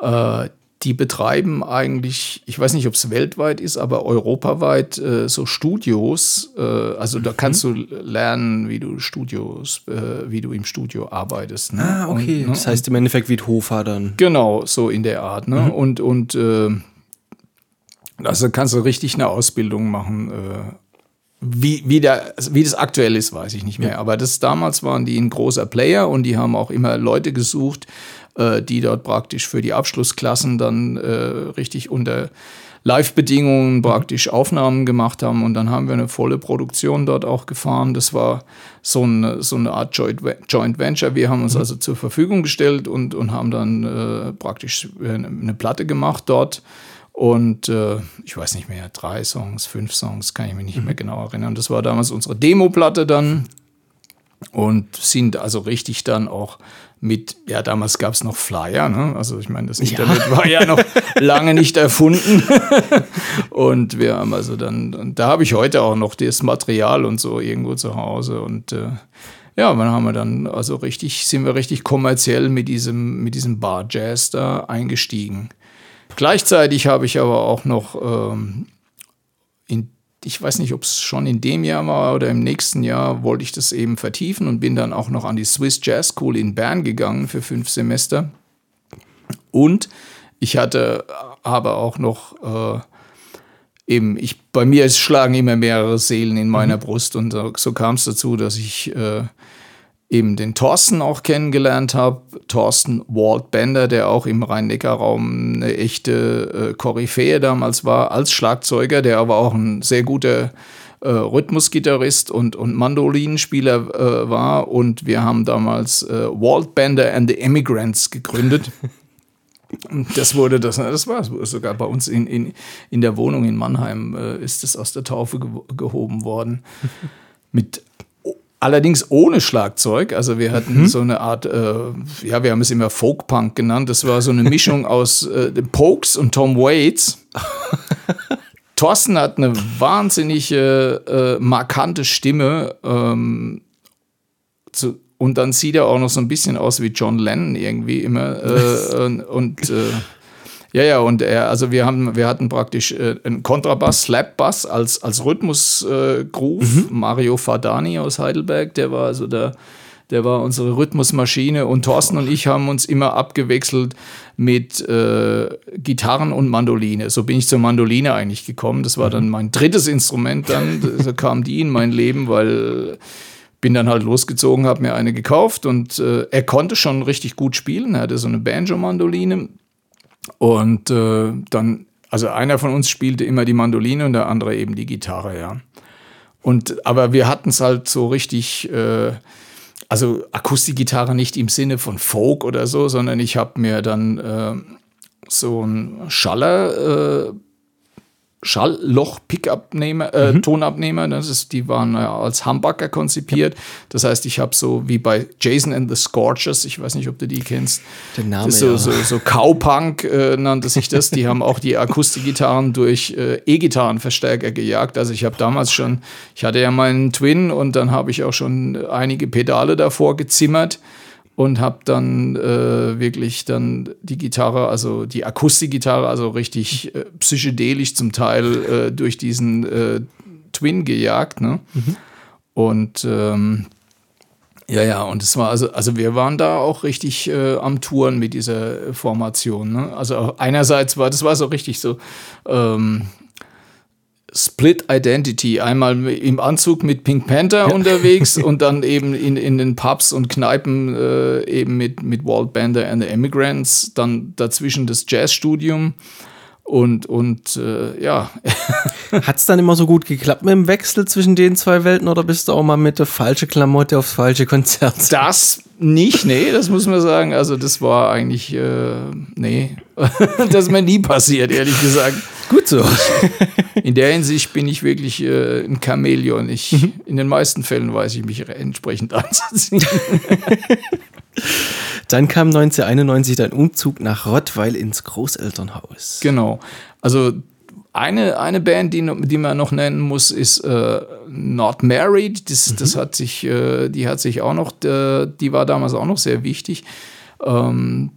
äh, die betreiben eigentlich, ich weiß nicht, ob es weltweit ist, aber europaweit äh, so Studios. Äh, also da kannst du lernen, wie du Studios, äh, wie du im Studio arbeitest. Ne? Ah, okay. Und, ne? das heißt im Endeffekt wie Hofer dann. Genau, so in der Art. Ne? Und, und äh, also kannst du richtig eine Ausbildung machen. Äh, wie, wie, der, wie das aktuell ist, weiß ich nicht mehr. Aber das damals waren die ein großer Player und die haben auch immer Leute gesucht, äh, die dort praktisch für die Abschlussklassen dann äh, richtig unter Live-Bedingungen praktisch Aufnahmen gemacht haben. Und dann haben wir eine volle Produktion dort auch gefahren. Das war so eine, so eine Art Joint, Joint Venture. Wir haben uns also zur Verfügung gestellt und, und haben dann äh, praktisch eine, eine Platte gemacht dort. Und äh, ich weiß nicht mehr, drei Songs, fünf Songs, kann ich mich nicht mehr genau erinnern. Das war damals unsere Demo-Platte dann. Und sind also richtig dann auch mit, ja, damals gab es noch Flyer, ne? Also ich meine, das Internet war ja noch lange nicht erfunden. und wir haben also dann, und da habe ich heute auch noch das Material und so irgendwo zu Hause. Und äh, ja, dann haben wir dann, also richtig, sind wir richtig kommerziell mit diesem, mit diesem Bar-Jazz da eingestiegen. Gleichzeitig habe ich aber auch noch ähm, ich weiß nicht, ob es schon in dem Jahr war oder im nächsten Jahr, wollte ich das eben vertiefen und bin dann auch noch an die Swiss Jazz School in Bern gegangen für fünf Semester. Und ich hatte aber auch noch äh, eben, ich, bei mir schlagen immer mehrere Seelen in meiner Brust und so, so kam es dazu, dass ich äh, eben den Thorsten auch kennengelernt habe. Thorsten Walt Bender, der auch im Rhein-Neckar-Raum eine echte äh, Koryphäe damals war, als Schlagzeuger, der aber auch ein sehr guter äh, Rhythmusgitarrist und, und Mandolinenspieler äh, war. Und wir haben damals äh, Walt Bender and the Immigrants gegründet. Das wurde das, das war sogar bei uns in, in, in der Wohnung in Mannheim äh, ist es aus der Taufe ge gehoben worden. Mit allerdings ohne Schlagzeug. Also wir hatten so eine Art, äh, ja, wir haben es immer Folk-Punk genannt. Das war so eine Mischung aus äh, Pokes und Tom Waits. Thorsten hat eine wahnsinnige, äh, markante Stimme. Ähm, zu, und dann sieht er auch noch so ein bisschen aus wie John Lennon irgendwie immer. Äh, und und äh, ja, ja, und er, also wir haben, wir hatten praktisch äh, einen Kontrabass, Slapbass als, als Rhythmusgroove. Groove. Mario Fadani aus Heidelberg, der war also der, der war unsere Rhythmusmaschine und Thorsten und ich haben uns immer abgewechselt mit äh, Gitarren und Mandoline. So bin ich zur Mandoline eigentlich gekommen. Das war dann mein drittes Instrument dann. So kam die in mein Leben, weil bin dann halt losgezogen, habe mir eine gekauft und äh, er konnte schon richtig gut spielen. Er hatte so eine Banjo-Mandoline und äh, dann, also einer von uns spielte immer die Mandoline und der andere eben die Gitarre, ja. Und aber wir hatten es halt so richtig, äh, also Akustikgitarre nicht im Sinne von Folk oder so, sondern ich habe mir dann äh, so ein Schaller äh, Schallloch-Pickabnehmer, äh, Mhm. Tonabnehmer. Das ist, die waren ja als Humbucker konzipiert. Das heißt, ich habe so wie bei Jason and the Scorchers, ich weiß nicht, ob du die kennst. Den Namen, so, ja. so, so Cowpunk äh, nannte sich das. Die haben auch die Akustikgitarren durch äh, E-Gitarrenverstärker gejagt. Also ich habe damals schon, ich hatte ja meinen Twin und dann habe ich auch schon einige Pedale davor gezimmert und habe dann äh, wirklich dann die Gitarre, also die Akustikgitarre, also richtig äh, psychedelisch zum Teil äh, durch diesen äh, Twin gejagt. Ne? Und ähm, ja, ja, und es war also, also wir waren da auch richtig äh, am Touren mit dieser Formation. Ne? Also einerseits war, das war so richtig so ähm, Split Identity. Einmal im Anzug mit Pink Panther unterwegs und dann eben in, in den Pubs und Kneipen äh, eben mit, mit Walt Bender and the Immigrants. Dann dazwischen das Jazzstudium. Und, und äh, ja, Hat es dann immer so gut geklappt mit dem Wechsel zwischen den zwei Welten oder bist du auch mal mit der falschen Klamotte aufs falsche Konzert? Das nicht, nee, das muss man sagen. Also das war eigentlich, äh, nee, das ist mir nie passiert, ehrlich gesagt. Gut so. In der Hinsicht bin ich wirklich äh, ein Chamäleon. Ich, in den meisten Fällen weiß ich mich entsprechend anzuziehen. Dann kam 1991 dein Umzug nach Rottweil ins Großelternhaus. Genau. Also eine, eine Band, die, die man noch nennen muss, ist äh, Not Married. Das, das hat sich, äh, die hat sich auch noch, äh, die war damals auch noch sehr wichtig. Ähm,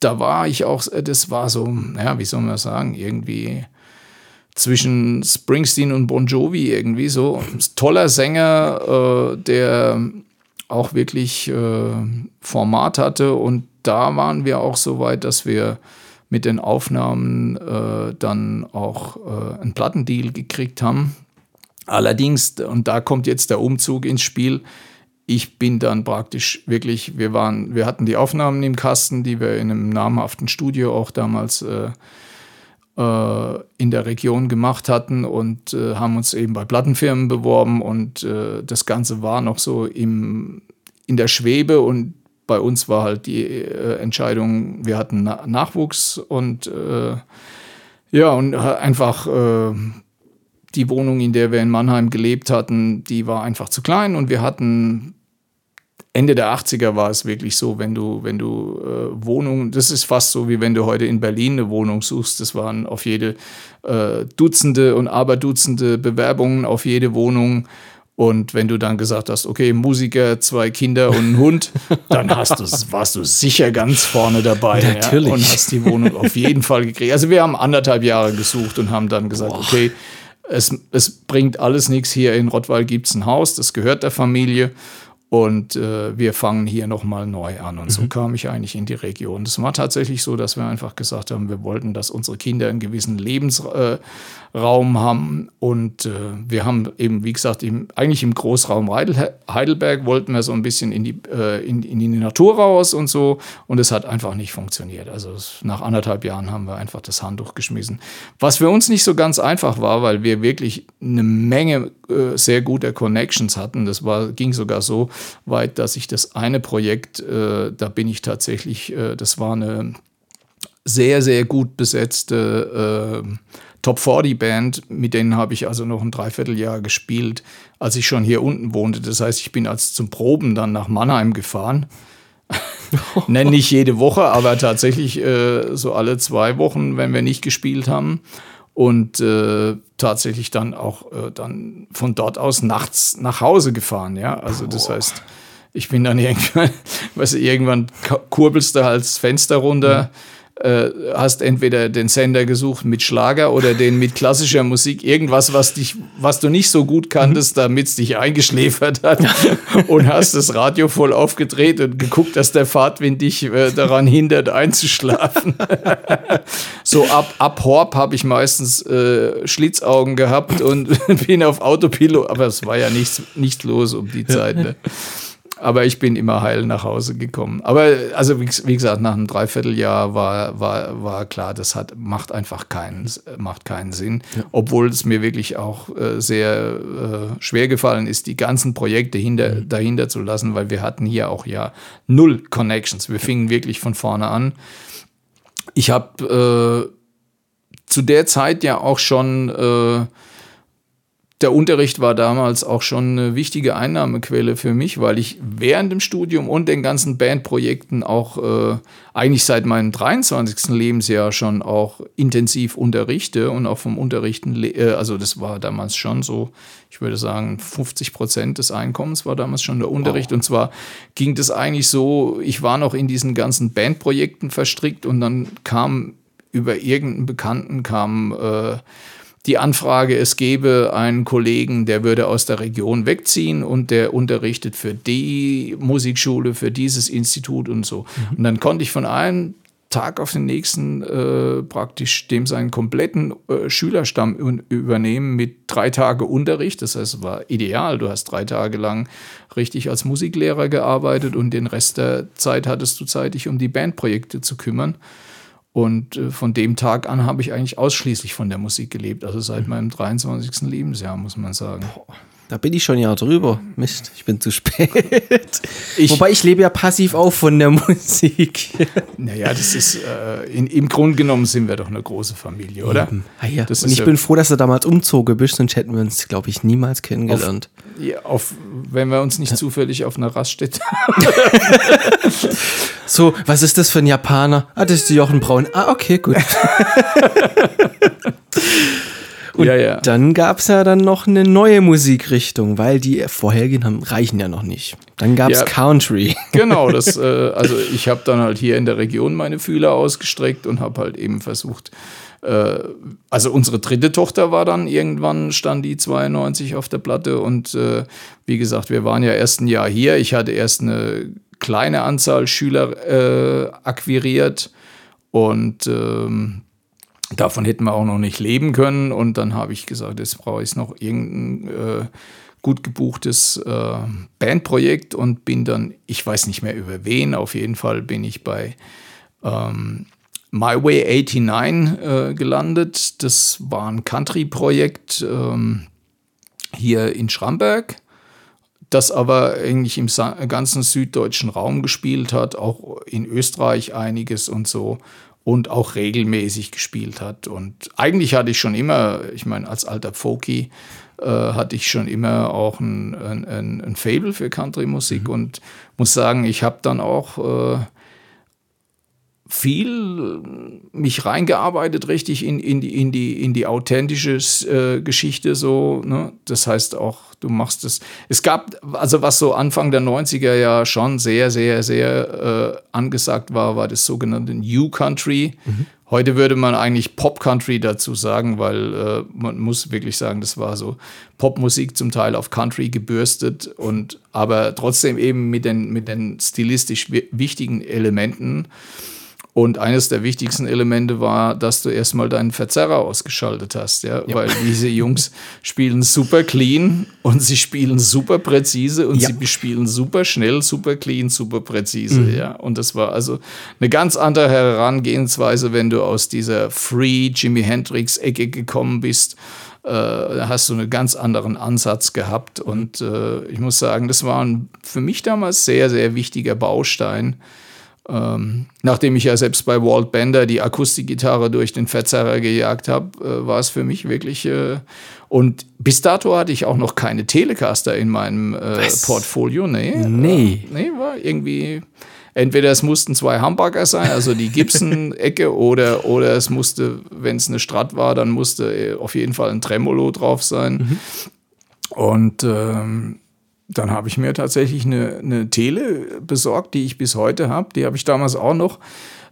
da war ich auch, das war so, ja, wie soll man sagen, irgendwie zwischen Springsteen und Bon Jovi irgendwie so. Toller Sänger, äh, der auch wirklich äh, Format hatte und da waren wir auch so weit, dass wir mit den Aufnahmen äh, dann auch äh, einen Plattendeal gekriegt haben. Allerdings, und da kommt jetzt der Umzug ins Spiel, ich bin dann praktisch wirklich, wir waren, wir hatten die Aufnahmen im Kasten, die wir in einem namhaften Studio auch damals äh, in der Region gemacht hatten und äh, haben uns eben bei Plattenfirmen beworben und äh, das Ganze war noch so im, in der Schwebe und bei uns war halt die äh, Entscheidung, wir hatten Na Nachwuchs und äh, ja, und einfach äh, die Wohnung, in der wir in Mannheim gelebt hatten, die war einfach zu klein und wir hatten Ende der 80er war es wirklich so, wenn du, wenn du äh, Wohnungen, das ist fast so, wie wenn du heute in Berlin eine Wohnung suchst. Das waren auf jede äh, Dutzende und Aberdutzende Bewerbungen auf jede Wohnung. Und wenn du dann gesagt hast, okay, Musiker, zwei Kinder und ein Hund, dann hast warst du sicher ganz vorne dabei. Natürlich. Ja, und hast die Wohnung auf jeden Fall gekriegt. Also wir haben anderthalb Jahre gesucht und haben dann gesagt, okay, es, es bringt alles nichts. Hier in Rottweil gibt es ein Haus, das gehört der Familie. Und äh, wir fangen hier nochmal neu an. Und so kam ich eigentlich in die Region. Das war tatsächlich so, dass wir einfach gesagt haben, wir wollten, dass unsere Kinder einen gewissen Lebensraum äh, Raum haben. Und äh, wir haben eben, wie gesagt, im, eigentlich im Großraum Heidel Heidelberg wollten wir so ein bisschen in die, äh, in, in die Natur raus und so. Und es hat einfach nicht funktioniert. Also es, nach anderthalb Jahren haben wir einfach das Handtuch geschmissen. Was für uns nicht so ganz einfach war, weil wir wirklich eine Menge äh, sehr guter Connections hatten. Das war, ging sogar so weit, dass ich das eine Projekt, äh, da bin ich tatsächlich, äh, das war eine sehr, sehr gut besetzte äh, Top 40 Band, mit denen habe ich also noch ein Dreivierteljahr gespielt, als ich schon hier unten wohnte. Das heißt, ich bin als zum Proben dann nach Mannheim gefahren. Nenn nicht jede Woche, aber tatsächlich äh, so alle zwei Wochen, wenn wir nicht gespielt haben. und äh, tatsächlich dann auch äh, dann von dort aus nachts nach Hause gefahren. Ja, also das heißt, ich bin dann irgendwann, weißt du, irgendwann kurbelst du halt das Fenster runter. Äh, hast entweder den Sender gesucht mit Schlager oder den mit klassischer Musik, irgendwas, was dich, was du nicht so gut kanntest, damit es dich eingeschläfert hat und hast das Radio voll aufgedreht und geguckt, dass der Fahrtwind dich äh, daran hindert, einzuschlafen. so ab, ab Horb habe ich meistens äh, Schlitzaugen gehabt und bin auf Autopilot, aber es war ja nichts, nichts los um die Zeit. Ne? Aber ich bin immer heil nach Hause gekommen. Aber also wie, wie gesagt, nach einem Dreivierteljahr war, war, war klar, das hat, macht einfach keinen, macht keinen Sinn. Obwohl es mir wirklich auch äh, sehr äh, schwer gefallen ist, die ganzen Projekte hinter, dahinter zu lassen, weil wir hatten hier auch ja null Connections. Wir fingen wirklich von vorne an. Ich habe äh, zu der Zeit ja auch schon äh, der Unterricht war damals auch schon eine wichtige Einnahmequelle für mich, weil ich während dem Studium und den ganzen Bandprojekten auch äh, eigentlich seit meinem 23. Lebensjahr schon auch intensiv unterrichte und auch vom Unterrichten, äh, also das war damals schon so, ich würde sagen, 50 Prozent des Einkommens war damals schon der Unterricht. Und zwar ging das eigentlich so, ich war noch in diesen ganzen Bandprojekten verstrickt und dann kam über irgendeinen Bekannten kam äh, die Anfrage, es gäbe einen Kollegen, der würde aus der Region wegziehen und der unterrichtet für die Musikschule, für dieses Institut und so. Und dann konnte ich von einem Tag auf den nächsten äh, praktisch dem seinen kompletten äh, Schülerstamm übernehmen mit drei Tage Unterricht. Das heißt, es war ideal. Du hast drei Tage lang richtig als Musiklehrer gearbeitet und den Rest der Zeit hattest du Zeit, dich um die Bandprojekte zu kümmern. Und äh, von dem Tag an habe ich eigentlich ausschließlich von der Musik gelebt. Also seit meinem 23. Lebensjahr, muss man sagen. Da bin ich schon ja drüber. Mist, ich bin zu spät. Ich- Wobei ich lebe ja passiv auch von der Musik. Naja, das ist, äh, in, im Grunde genommen sind wir doch eine große Familie, oder? Ah ja. Und ich ja- bin froh, dass du damals umzogen bist, sonst hätten wir uns, glaube ich, niemals kennengelernt. Ja, auf, wenn wir uns nicht zufällig auf einer Raststätte. So, was ist das für ein Japaner? Ah, das ist Jochen Braun. Ah, okay, gut. Und ja, ja. dann gab es ja dann noch eine neue Musikrichtung, weil die vorhergehenden haben, reichen ja noch nicht. Dann gab es Ja. Country. Genau, das, äh, also ich habe dann halt hier in der Region meine Fühler ausgestreckt und habe halt eben versucht, äh, also unsere dritte Tochter war dann irgendwann, stand die 92 auf der Platte und äh, wie gesagt, wir waren ja erst ein Jahr hier. Ich hatte erst eine kleine Anzahl Schüler äh, akquiriert und ähm, davon hätten wir auch noch nicht leben können. Und dann habe ich gesagt, jetzt brauche ich noch irgendein äh, gut gebuchtes äh, Bandprojekt und bin dann, ich weiß nicht mehr über wen, auf jeden Fall bin ich bei ähm, My Way 89 äh, gelandet. Das war ein Country-Projekt ähm, hier in Schramberg das aber eigentlich im ganzen süddeutschen Raum gespielt hat, auch in Österreich einiges und so und auch regelmäßig gespielt hat. Und eigentlich hatte ich schon immer, ich meine, als alter Folky äh, hatte ich schon immer auch ein, ein, ein, Fable für Country-Musik und muss sagen, ich habe dann auch äh, viel mich reingearbeitet, richtig in, in, die, in, die, in die authentische äh, Geschichte so. Ne? Das heißt auch, du machst es. Es gab, also was so Anfang der 90er ja schon sehr, sehr, sehr äh, angesagt war, war das sogenannte New Country. Heute würde man eigentlich Pop Country dazu sagen, weil äh, man muss wirklich sagen, das war so Popmusik zum Teil auf Country gebürstet und aber trotzdem eben mit den, mit den stilistisch wi- wichtigen Elementen. Und eines der wichtigsten Elemente war, dass du erstmal deinen Verzerrer ausgeschaltet hast, ja, weil diese Jungs spielen super clean und sie spielen super präzise und Ja. sie spielen super schnell, super clean, super präzise, ja. Und das war also eine ganz andere Herangehensweise, wenn du aus dieser Free Jimi Hendrix Ecke gekommen bist. Äh, da hast du einen ganz anderen Ansatz gehabt und äh, ich muss sagen, das war ein, für mich damals sehr, sehr wichtiger Baustein. Ähm, nachdem ich ja selbst bei Walt Bender die Akustikgitarre durch den Verzerrer gejagt habe, äh, war es für mich wirklich. Äh, und bis dato hatte ich auch noch keine Telecaster in meinem äh? Portfolio. Nee. Nee. Äh, nee, war irgendwie. entweder es mussten zwei Hamburger sein, also die Gibson-Ecke, oder, oder es musste, wenn es eine Strat war, dann musste äh, auf jeden Fall ein Tremolo drauf sein. Und ähm, dann habe ich mir tatsächlich eine, eine Tele besorgt, die ich bis heute habe. Die habe ich damals auch noch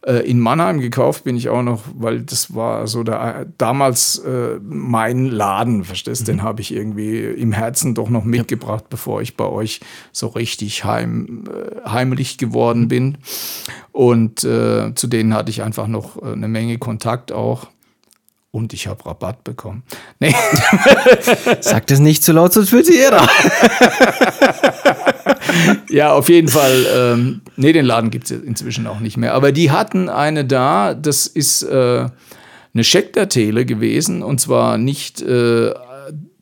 äh, in Mannheim gekauft, bin ich auch noch, weil das war so da, damals äh, mein Laden, verstehst du? Den habe ich irgendwie im Herzen doch noch mitgebracht, bevor ich bei euch so richtig heim, äh, heimlich geworden bin. Und äh, zu denen hatte ich einfach noch äh, eine Menge Kontakt auch. Und ich habe Rabatt bekommen. Nee. Sag das nicht zu laut, sonst wird sie jeder. Ja, auf jeden Fall. Ähm, nee, den Laden gibt es inzwischen auch nicht mehr. Aber die hatten eine da, das ist äh, eine Schecter-Tele gewesen. Und zwar nicht, äh,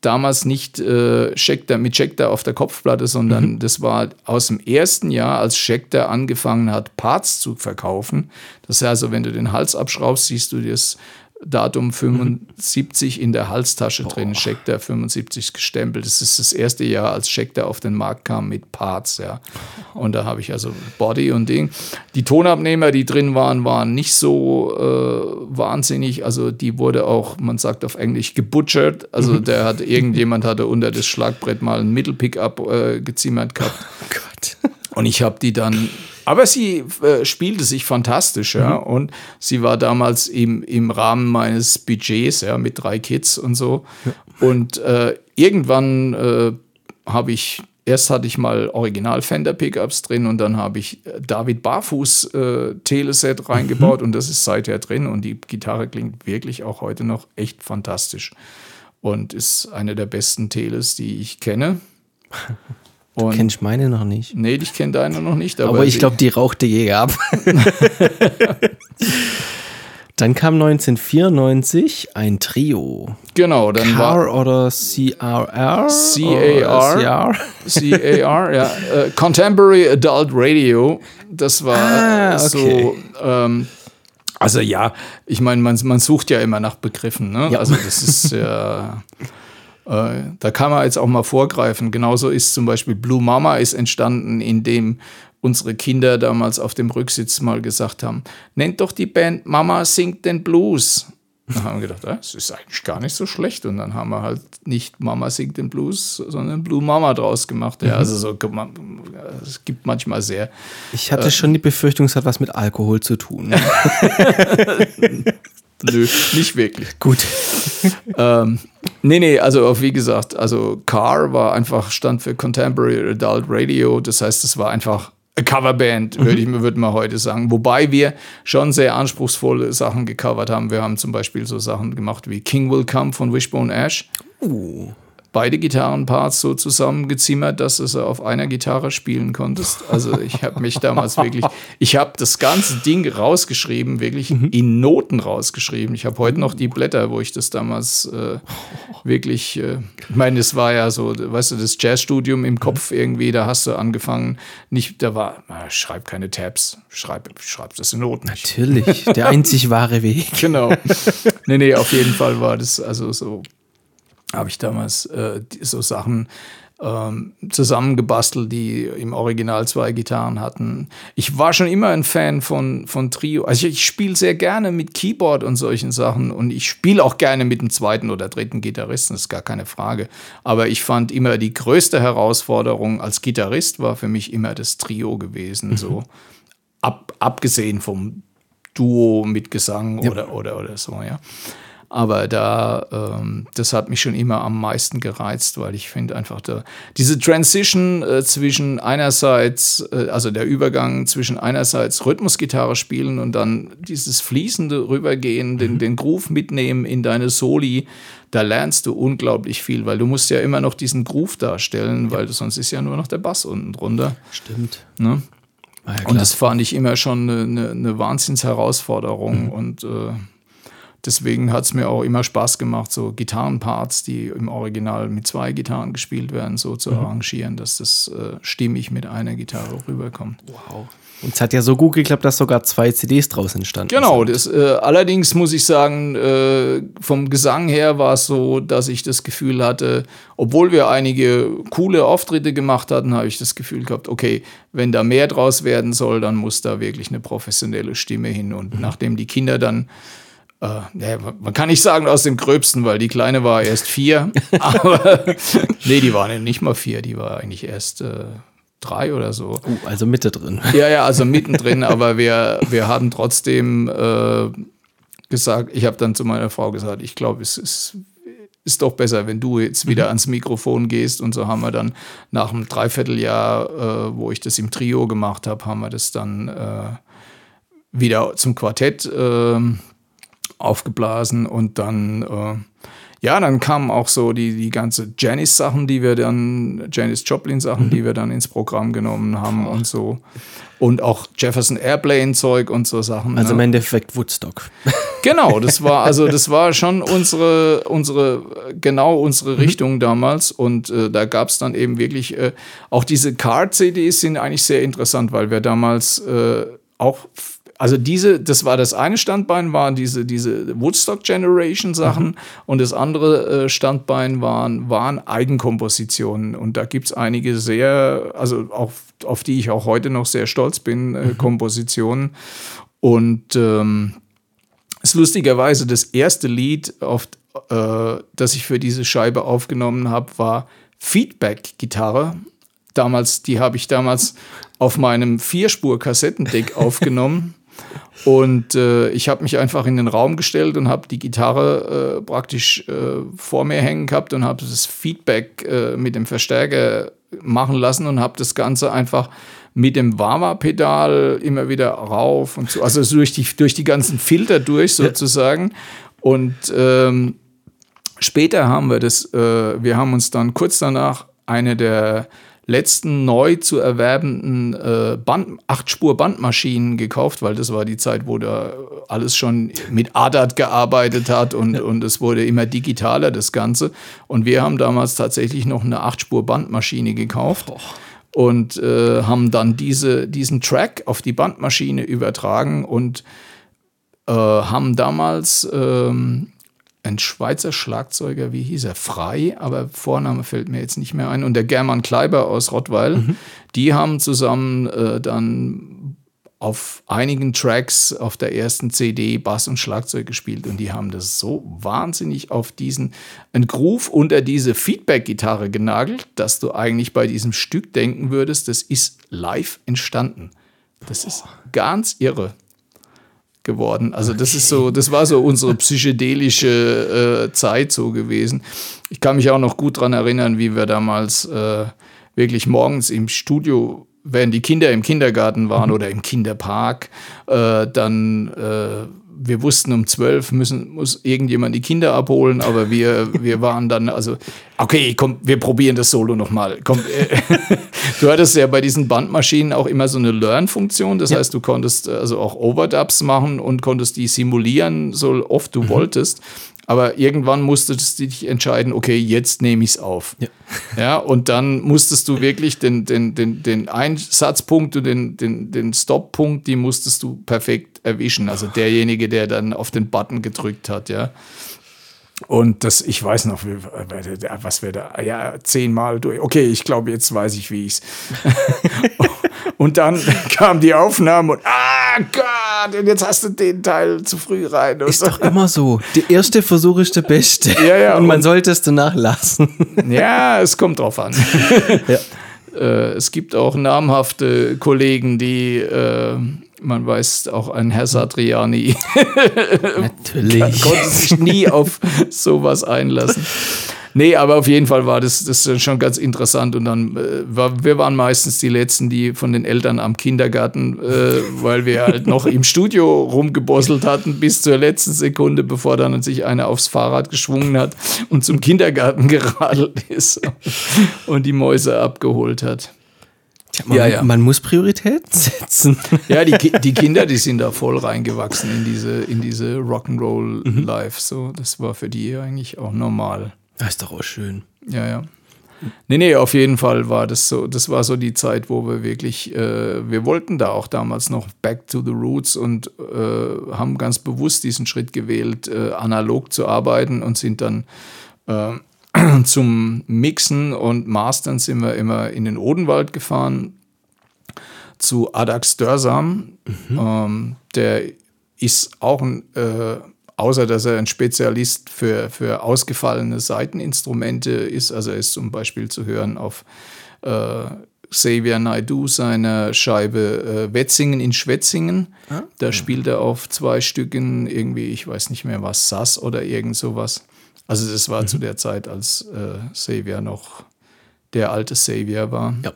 damals nicht äh, Schecter, mit Schecter auf der Kopfplatte, sondern das war aus dem ersten Jahr, als Schecter angefangen hat, Parts zu verkaufen. Das heißt also, wenn du den Hals abschraubst, siehst du das Datum 75 in der Halstasche drin, Schecter 75 gestempelt. Das ist das erste Jahr, als Schecter auf den Markt kam mit Parts, ja. Und da habe ich also Body und Ding. Die Tonabnehmer, die drin waren, waren nicht so äh, wahnsinnig. Also die wurde auch, man sagt auf Englisch, gebutchert. Also der hat, irgendjemand hatte unter das Schlagbrett mal ein Mittelpickup äh, gezimmert gehabt. Gott. Und ich habe die dann. Aber sie äh, spielte sich fantastisch, ja. Und sie war damals im, im Rahmen meines Budgets, ja, mit drei Kids und so. Und äh, irgendwann äh, habe ich, erst hatte ich mal Original Fender Pickups drin und dann habe ich äh, David Barfuß äh, Teleset reingebaut und das ist seither drin und die Gitarre klingt wirklich auch heute noch echt fantastisch und ist eine der besten Teles, die ich kenne. Und Kenn ich meine noch nicht. Nee, ich kenne deine noch nicht. Aber, Aber ich glaube, die rauchte Jäger ab. Dann kam 1994 ein Trio. Genau, dann war Car oder CRR? C.A.R.. CAR, ja. Äh, Contemporary Adult Radio. Das war Ah, okay. so. Ähm, also ja, ich meine, man, man sucht ja immer nach Begriffen. Ne? Ja. Also das ist ja. Äh, da kann man jetzt auch mal vorgreifen. Genauso ist zum Beispiel Blue Mama ist entstanden, indem unsere Kinder damals auf dem Rücksitz mal gesagt haben, nennt doch die Band Mama singt den Blues. Dann haben wir gedacht, ah, das ist eigentlich gar nicht so schlecht. Und dann haben wir halt nicht Mama singt den Blues, sondern Blue Mama draus gemacht. Mhm. Ja, also so, es gibt manchmal sehr Ich hatte schon die Befürchtung, es hat was mit Alkohol zu tun. Nö, nicht wirklich. Gut. ähm, nee, nee, also auch wie gesagt, also CAR war einfach, stand für Contemporary Adult Radio. Das heißt, es war einfach Coverband, würde ich mir würde man heute sagen. Wobei wir schon sehr anspruchsvolle Sachen gecovert haben. Wir haben zum Beispiel so Sachen gemacht wie King Will Come von Wishbone Ash. Beide Gitarrenparts so zusammengezimmert, dass du sie auf einer Gitarre spielen konntest. Also ich habe mich damals wirklich, ich habe das ganze Ding rausgeschrieben, wirklich in Noten rausgeschrieben. Ich habe heute noch die Blätter, wo ich das damals äh, wirklich, äh, ich meine, es war ja so, weißt du, das Jazzstudium im Kopf irgendwie, da hast du angefangen, nicht, da war, na, schreib keine Tabs, schreib, schreib das in Noten. Ich Natürlich, der einzig wahre Weg. Genau. nee, nee, auf jeden Fall war das, also so habe ich damals äh, so Sachen ähm, zusammengebastelt, die im Original zwei Gitarren hatten. Ich war schon immer ein Fan von, von Trio. Also ich, ich spiele sehr gerne mit Keyboard und solchen Sachen und ich spiele auch gerne mit dem zweiten oder dritten Gitarristen, das ist gar keine Frage. Aber ich fand immer die größte Herausforderung als Gitarrist war für mich immer das Trio gewesen. So ab, abgesehen vom Duo mit Gesang oder, oder, oder so, ja. Aber da, ähm, das hat mich schon immer am meisten gereizt, weil ich finde einfach da, diese Transition äh, zwischen einerseits, äh, also der Übergang zwischen einerseits Rhythmusgitarre spielen und dann dieses fließende Rübergehen, den, den Groove mitnehmen in deine Soli, da lernst du unglaublich viel, weil du musst ja immer noch diesen Groove darstellen, weil sonst ist ja nur noch der Bass unten drunter. Stimmt. Ne? Ja Und das fand ich immer schon eine, eine, Wahnsinnsherausforderung. Und äh, deswegen hat es mir auch immer Spaß gemacht, so Gitarrenparts, die im Original mit zwei Gitarren gespielt werden, so zu arrangieren, dass das äh, stimmig mit einer Gitarre rüberkommt. Wow. Und es hat ja so gut geklappt, dass sogar zwei CDs draus entstanden Genau, sind. das, äh, allerdings muss ich sagen, äh, vom Gesang her war es so, dass ich das Gefühl hatte, obwohl wir einige coole Auftritte gemacht hatten, habe ich das Gefühl gehabt, okay, wenn da mehr draus werden soll, dann muss da wirklich eine professionelle Stimme hin. Und nachdem die Kinder dann äh, man kann nicht sagen aus dem Gröbsten, weil die Kleine war erst vier. aber nee, die war nicht mal vier, die war eigentlich erst äh, drei oder so. Uh, also Mitte drin. Ja, ja, also mittendrin, aber wir, wir haben trotzdem äh, gesagt, ich habe dann zu meiner Frau gesagt, ich glaube, es ist, ist doch besser, wenn du jetzt wieder ans Mikrofon gehst. Und so haben wir dann nach einem Dreivierteljahr, äh, wo ich das im Trio gemacht habe, haben wir das dann äh, wieder zum Quartett äh, aufgeblasen und dann äh, ja, dann kamen auch so die, die ganze Janis-Sachen, die wir dann, Janis Joplin-Sachen, die wir dann ins Programm genommen haben und so. Und auch Jefferson Airplane-Zeug und so Sachen. Also im ne? Endeffekt Woodstock. Genau, das war also das war schon unsere unsere genau unsere Richtung damals und äh, da gab es dann eben wirklich äh, auch diese Card-CDs sind eigentlich sehr interessant, weil wir damals äh, auch also diese, das war das eine Standbein, waren diese, diese Woodstock Generation Sachen und das andere äh, Standbein waren, waren Eigenkompositionen. Und da gibt es einige sehr, also auch, auf die ich auch heute noch sehr stolz bin, äh, Kompositionen. Und ähm, ist lustigerweise das erste Lied, auf, äh, das ich für diese Scheibe aufgenommen habe, war Feedback-Gitarre. Damals, die habe ich damals auf meinem Vierspur-Kassettendeck aufgenommen. Und äh, ich habe mich einfach in den Raum gestellt und habe die Gitarre äh, praktisch äh, vor mir hängen gehabt und habe das Feedback äh, mit dem Verstärker machen lassen und habe das Ganze einfach mit dem Warmer-Pedal immer wieder rauf und so, also durch die, durch die ganzen Filter durch sozusagen. Und ähm, später haben wir das, äh, wir haben uns dann kurz danach eine der letzten neu zu erwerbenden äh, Band, 8-Spur-Bandmaschinen gekauft, weil das war die Zeit, wo da alles schon mit ADAT gearbeitet hat und, und es wurde immer digitaler, das Ganze. Und wir haben damals tatsächlich noch eine 8-Spur-Bandmaschine gekauft. Und äh, haben dann diese, diesen Track auf die Bandmaschine übertragen und äh, haben damals ähm, ein Schweizer Schlagzeuger, wie hieß er? Frei, aber Vorname fällt mir jetzt nicht mehr ein. Und der German Kleiber aus Rottweil, die haben zusammen äh, dann auf einigen Tracks auf der ersten CD Bass und Schlagzeug gespielt und die haben das so wahnsinnig auf diesen einen Groove unter diese Feedback-Gitarre genagelt, dass du eigentlich bei diesem Stück denken würdest, das ist live entstanden. Das ist ganz irre geworden. Also das ist so, das war so unsere psychedelische äh, Zeit so gewesen. Ich kann mich auch noch gut daran erinnern, wie wir damals äh, wirklich morgens im Studio, während die Kinder im Kindergarten waren oder im Kinderpark, äh, dann äh, wir wussten, um zwölf müssen, muss irgendjemand die Kinder abholen, aber wir, wir waren dann, also, okay, komm, wir probieren das Solo nochmal. Komm, äh, du hattest ja bei diesen Bandmaschinen auch immer so eine Learn-Funktion, das heißt, du konntest also auch Overdubs machen und konntest die simulieren, so oft du wolltest. Aber irgendwann musstest du dich entscheiden, okay, jetzt nehme ich es auf. Ja. Ja, und dann musstest du wirklich den, den, den, den Einsatzpunkt und den, den, den Stopppunkt, die musstest du perfekt erwischen. Also derjenige, der dann auf den Button gedrückt hat, ja. Und das, ich weiß noch, was wir da, ja, zehnmal durch. Okay, ich glaube, jetzt weiß ich, wie ich's. und dann kam die Aufnahme und, ah Gott, und jetzt hast du den Teil zu früh rein. Ist doch immer so. Der erste Versuch ist der beste. Ja, ja, Und man und- sollte es danach lassen. Ja, es kommt drauf an. äh, es gibt auch namhafte Kollegen, die, äh, man weiß, auch ein Herr Satriani Natürlich. konnte sich nie auf sowas einlassen. Nee, aber auf jeden Fall war das, das schon ganz interessant. Und dann, äh, war, wir waren meistens die Letzten, die von den Eltern am Kindergarten, äh, weil wir halt noch im Studio rumgebosselt hatten bis zur letzten Sekunde, bevor dann sich einer aufs Fahrrad geschwungen hat und zum Kindergarten geradelt ist und die Mäuse abgeholt hat. Man, Ja, ja. man muss Prioritäten setzen. Ja, die, die Kinder, die sind da voll reingewachsen in diese, in diese Rock'n'Roll Life. So, das war für die eigentlich auch normal. Das ist doch auch schön. Ja, ja. Nee, nee, auf jeden Fall war das so, das war so die Zeit, wo wir wirklich, äh, wir wollten da auch damals noch back to the roots und äh, haben ganz bewusst diesen Schritt gewählt, äh, analog zu arbeiten und sind dann äh, zum Mixen und Mastern sind wir immer in den Odenwald gefahren zu Adax Dörsam. Ähm, der ist auch ein, äh, außer dass er ein Spezialist für, für ausgefallene Seiteninstrumente ist, also er ist zum Beispiel zu hören auf äh, Xavier Naidoo seiner Scheibe äh, Wetzingen in Schwetzingen. Da spielt er auf zwei Stücken irgendwie, ich weiß nicht mehr was, Sass oder irgend sowas. Also das war zu der Zeit, als äh, Xavier noch der alte Xavier war. Ja.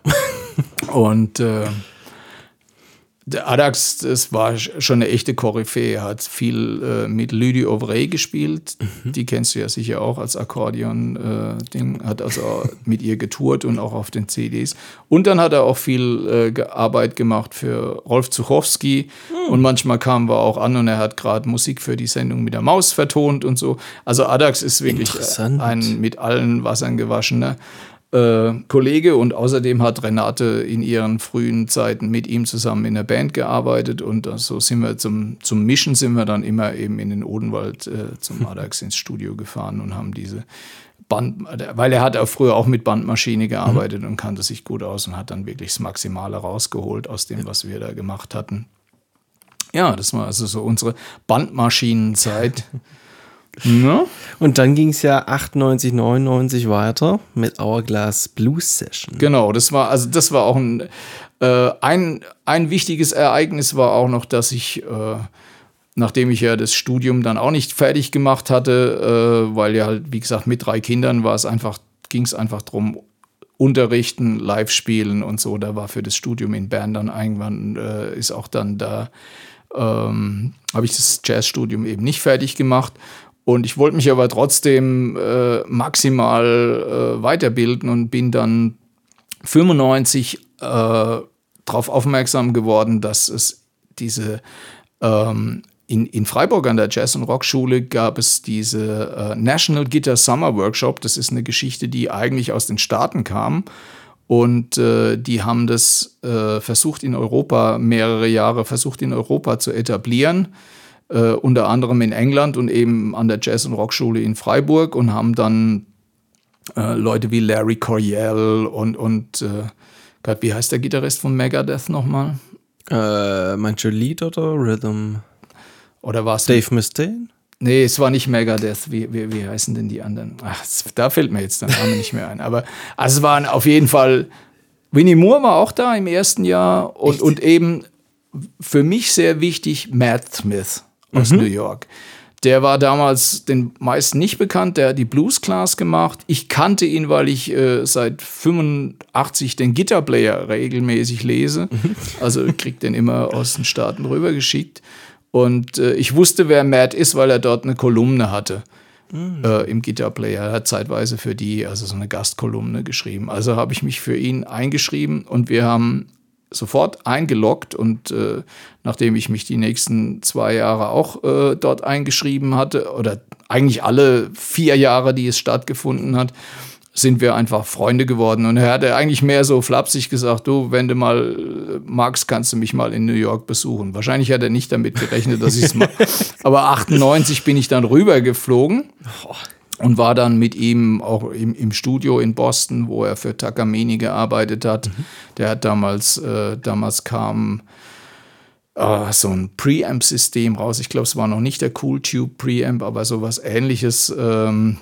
Und äh, der Adax, das war sch- schon eine echte Koryphäe. Er hat viel äh, mit Lydie Auvray gespielt. Die kennst du ja sicher auch als Akkordeon-Ding. hat also mit ihr getourt und auch auf den CDs. Und dann hat er auch viel äh, Arbeit gemacht für Rolf Zuchowski. Und manchmal kamen wir auch an und er hat gerade Musik für die Sendung mit der Maus vertont und so. Also Adax ist wirklich äh, ein mit allen Wassern gewaschener äh, Kollege und außerdem hat Renate in ihren frühen Zeiten mit ihm zusammen in der Band gearbeitet und so sind wir zum, zum Mischen sind wir dann immer eben in den Odenwald äh, zum Adax ins Studio gefahren und haben diese Band, weil er hat auch früher auch mit Bandmaschine gearbeitet und kannte sich gut aus und hat dann wirklich das Maximale rausgeholt aus dem, was wir da gemacht hatten. Ja, das war also so unsere Bandmaschinenzeit. ja. Und dann ging es ja 98, 99 weiter mit Hourglass Blues Session. Genau, das war also das war auch ein äh, ein, ein wichtiges Ereignis war auch noch, dass ich äh, nachdem ich ja das Studium dann auch nicht fertig gemacht hatte, äh, weil ja halt wie gesagt mit drei Kindern war es einfach ging es einfach drum Unterrichten, Live spielen und so. Da war für das Studium in Bern dann irgendwann äh, ist auch dann da ähm, habe ich das Jazzstudium eben nicht fertig gemacht. Und ich wollte mich aber trotzdem äh, maximal äh, weiterbilden und bin dann 95 äh, darauf aufmerksam geworden, dass es diese ähm, in, in Freiburg an der Jazz- und Rockschule gab es diese äh, National Guitar Summer Workshop. Das ist eine Geschichte, die eigentlich aus den Staaten kam. Und äh, die haben das äh, versucht in Europa, mehrere Jahre versucht in Europa zu etablieren, äh, unter anderem in England und eben an der Jazz- und Rockschule in Freiburg und haben dann äh, Leute wie Larry Coryell und, und äh, Gott, wie heißt der Gitarrist von Megadeth nochmal? Äh, manche Lied oder Rhythm? Oder war es Dave Mustaine? Nee, es war nicht Megadeth. Wie, wie, wie heißen denn die anderen? Ach, da fällt mir jetzt der Name nicht mehr ein. Aber also es waren auf jeden Fall. Winnie Moore war auch da im ersten Jahr und, und eben für mich sehr wichtig Matt Smith aus New York. Der war damals den meisten nicht bekannt, der hat die Blues Class gemacht. Ich kannte ihn, weil ich äh, seit 85 den Guitar Player regelmäßig lese. Also krieg den immer aus den Staaten rübergeschickt. Und äh, ich wusste, wer Matt ist, weil er dort eine Kolumne hatte äh, im Guitar Player. Er hat zeitweise für die, also so eine Gastkolumne geschrieben. Also habe ich mich für ihn eingeschrieben und wir haben sofort eingeloggt und äh, nachdem ich mich die nächsten zwei Jahre auch äh, dort eingeschrieben hatte, oder eigentlich alle vier Jahre, die es stattgefunden hat, sind wir einfach Freunde geworden. Und er hatte eigentlich mehr so flapsig gesagt, du, wenn du mal äh, magst, kannst du mich mal in New York besuchen. Wahrscheinlich hat er nicht damit gerechnet, dass ich es mache. Aber 98 bin ich dann rübergeflogen und war dann mit ihm auch im, im Studio in Boston, wo er für Takamine gearbeitet hat. Der hat damals, äh, damals kam äh, so ein Preamp-System raus. Ich glaube, es war noch nicht der Cool Tube Preamp, aber sowas ähnliches. Ähm,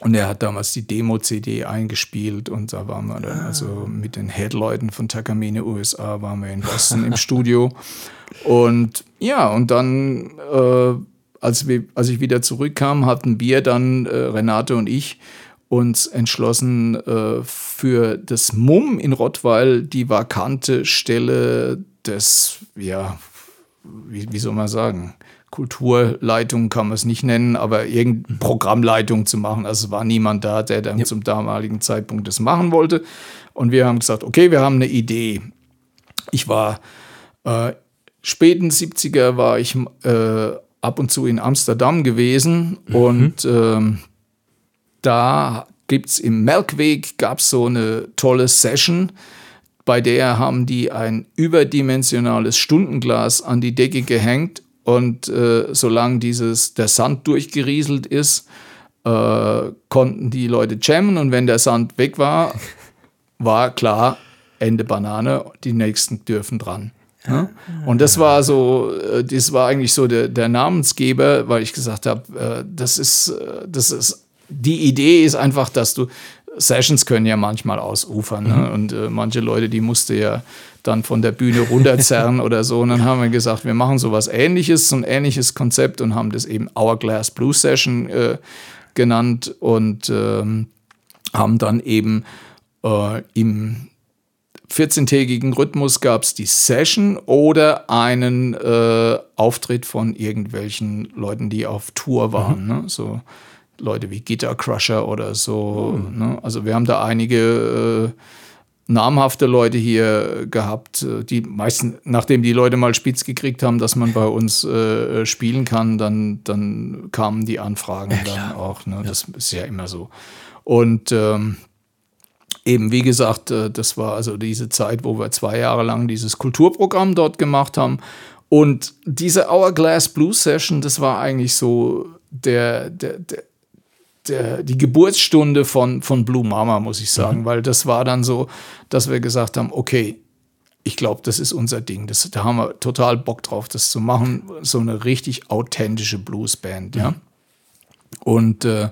und er hat damals die Demo-CD eingespielt und da waren wir dann also mit den Headleuten von Takamine USA waren wir in Boston im Studio. Und ja, und dann, äh, als, wir, als ich wieder zurückkam, hatten wir dann, äh, Renate und ich, uns entschlossen, äh, für das Mumm in Rottweil die vakante Stelle des, ja, wie, wie soll man sagen, Kulturleitung kann man es nicht nennen, aber irgendeine Programmleitung zu machen. Also es war niemand da, der dann zum damaligen Zeitpunkt das machen wollte. Und wir haben gesagt, okay, wir haben eine Idee. Ich war äh, späten 70er war ich äh, ab und zu in Amsterdam gewesen und ähm, da gibt es im Melkweg gab so eine tolle Session, bei der haben die ein überdimensionales Stundenglas an die Decke gehängt und äh, solange dieses, der Sand durchgerieselt ist, äh, konnten die Leute jammen und wenn der Sand weg war, war klar, Ende Banane, die nächsten dürfen dran. Ja? Und das war so, äh, das war eigentlich so der, der Namensgeber, weil ich gesagt habe, äh, das ist, äh, das ist, die Idee ist einfach, dass du, Sessions können ja manchmal ausufern. Ne? Und äh, manche Leute, die musste ja dann von der Bühne runterzerren oder so. Und dann haben wir gesagt, wir machen sowas ähnliches, so ein ähnliches Konzept und haben das eben Hourglass Blues Session äh, genannt und ähm, haben dann eben äh, im 14-tägigen Rhythmus gab es die Session oder einen äh, Auftritt von irgendwelchen Leuten, die auf Tour waren. Ne? So Leute wie Guitar Crusher oder so. Ne? Also wir haben da einige äh, namhafte Leute hier gehabt, äh, die meisten, nachdem die Leute mal spitz gekriegt haben, dass man bei uns äh, spielen kann, dann, dann kamen die Anfragen dann auch. Ne? Das ist ja immer so. Und ähm, eben, wie gesagt, äh, das war also diese Zeit, wo wir zwei Jahre lang dieses Kulturprogramm dort gemacht haben. Und diese Hourglass Blues Session, das war eigentlich so der, der, der, der, die Geburtsstunde von, von Blue Mama, muss ich sagen, weil das war dann so, dass wir gesagt haben, okay, ich glaube, das ist unser Ding. Das, da haben wir total Bock drauf, das zu machen. So eine richtig authentische Bluesband, ja. Und äh,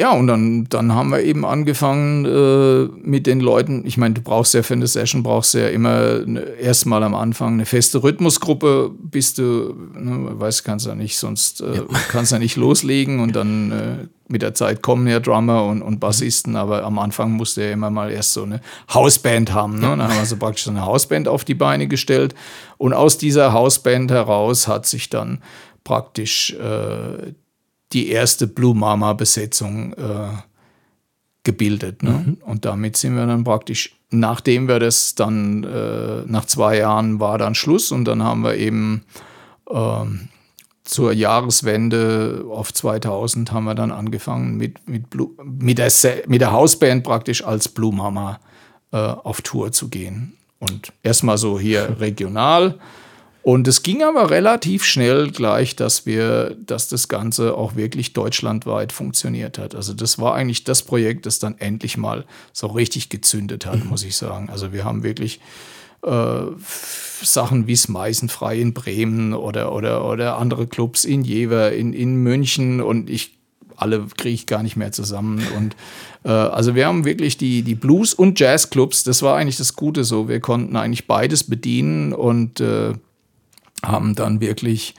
ja, und dann, dann haben wir eben angefangen äh, mit den Leuten. Ich meine, du brauchst ja für eine Session, brauchst ja immer ne, erstmal am Anfang eine feste Rhythmusgruppe, bis du, ne, weißt, kannst ja nicht, sonst äh, kannst ja nicht loslegen und dann äh, mit der Zeit kommen ja Drummer und, und Bassisten, aber am Anfang musste ja immer mal erst so eine Hausband haben. Ne? Und dann haben wir so praktisch so eine Hausband auf die Beine gestellt. Und aus dieser Hausband heraus hat sich dann praktisch äh, die erste Blue Mama Besetzung äh, gebildet. Ne? Und damit sind wir dann praktisch, nachdem wir das dann, äh, nach zwei Jahren war dann Schluss und dann haben wir eben ähm, zur Jahreswende auf 2000 haben wir dann angefangen mit, mit, Blue, mit, der, mit der Hausband praktisch als Blue Mama äh, auf Tour zu gehen. Und erstmal so hier regional. Und es ging aber relativ schnell gleich, dass wir, dass das Ganze auch wirklich deutschlandweit funktioniert hat. Also das war eigentlich das Projekt, das dann endlich mal so richtig gezündet hat, muss ich sagen. Also wir haben wirklich äh, Sachen wie Smeisenfrei in Bremen oder, oder, oder andere Clubs in Jever, in, in München und ich alle kriege ich gar nicht mehr zusammen. Und äh, also wir haben wirklich die, die Blues- und Jazzclubs, das war eigentlich das Gute so. Wir konnten eigentlich beides bedienen und äh, haben dann wirklich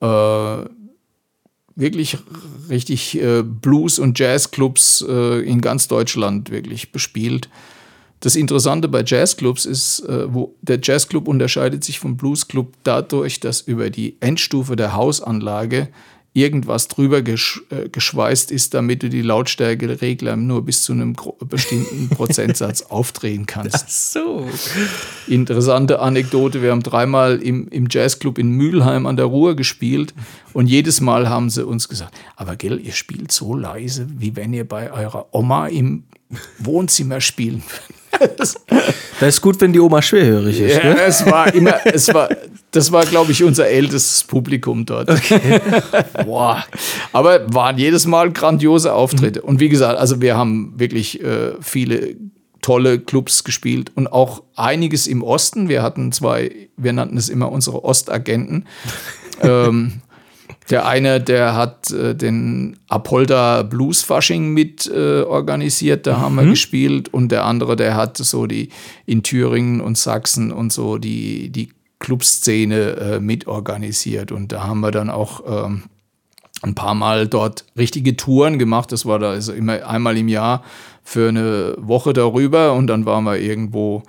äh, wirklich richtig äh, Blues- und Jazzclubs äh, in ganz Deutschland wirklich bespielt. Das Interessante bei Jazzclubs ist, äh, wo der Jazzclub unterscheidet sich vom Bluesclub dadurch, dass über die Endstufe der Hausanlage irgendwas drüber gesch äh, geschweißt ist, damit du die Lautstärkeregler nur bis zu einem bestimmten Prozentsatz aufdrehen kannst. So. Interessante Anekdote, wir haben dreimal im, im Jazzclub in Mülheim an der Ruhr gespielt und jedes Mal haben sie uns gesagt, aber gell, ihr spielt so leise, wie wenn ihr bei eurer Oma im Wohnzimmer spielen. Das ist gut, wenn die Oma schwerhörig ist. Ja, Ne? es war immer, es war, das war, glaube ich, unser ältestes Publikum dort. Boah. Aber waren jedes Mal grandiose Auftritte. Und wie gesagt, also wir haben wirklich äh, viele tolle Clubs gespielt und auch einiges im Osten. Wir hatten zwei, wir nannten es immer unsere Ostagenten. ähm, der eine, der hat äh, den Apolda Blues Fasching mit äh, organisiert, da haben wir gespielt. Und der andere, der hat so die in Thüringen und Sachsen und so die, die Clubszene äh, mit organisiert. Und da haben wir dann auch ähm, ein paar Mal dort richtige Touren gemacht. Das war da also immer einmal im Jahr für eine Woche darüber und dann waren wir irgendwo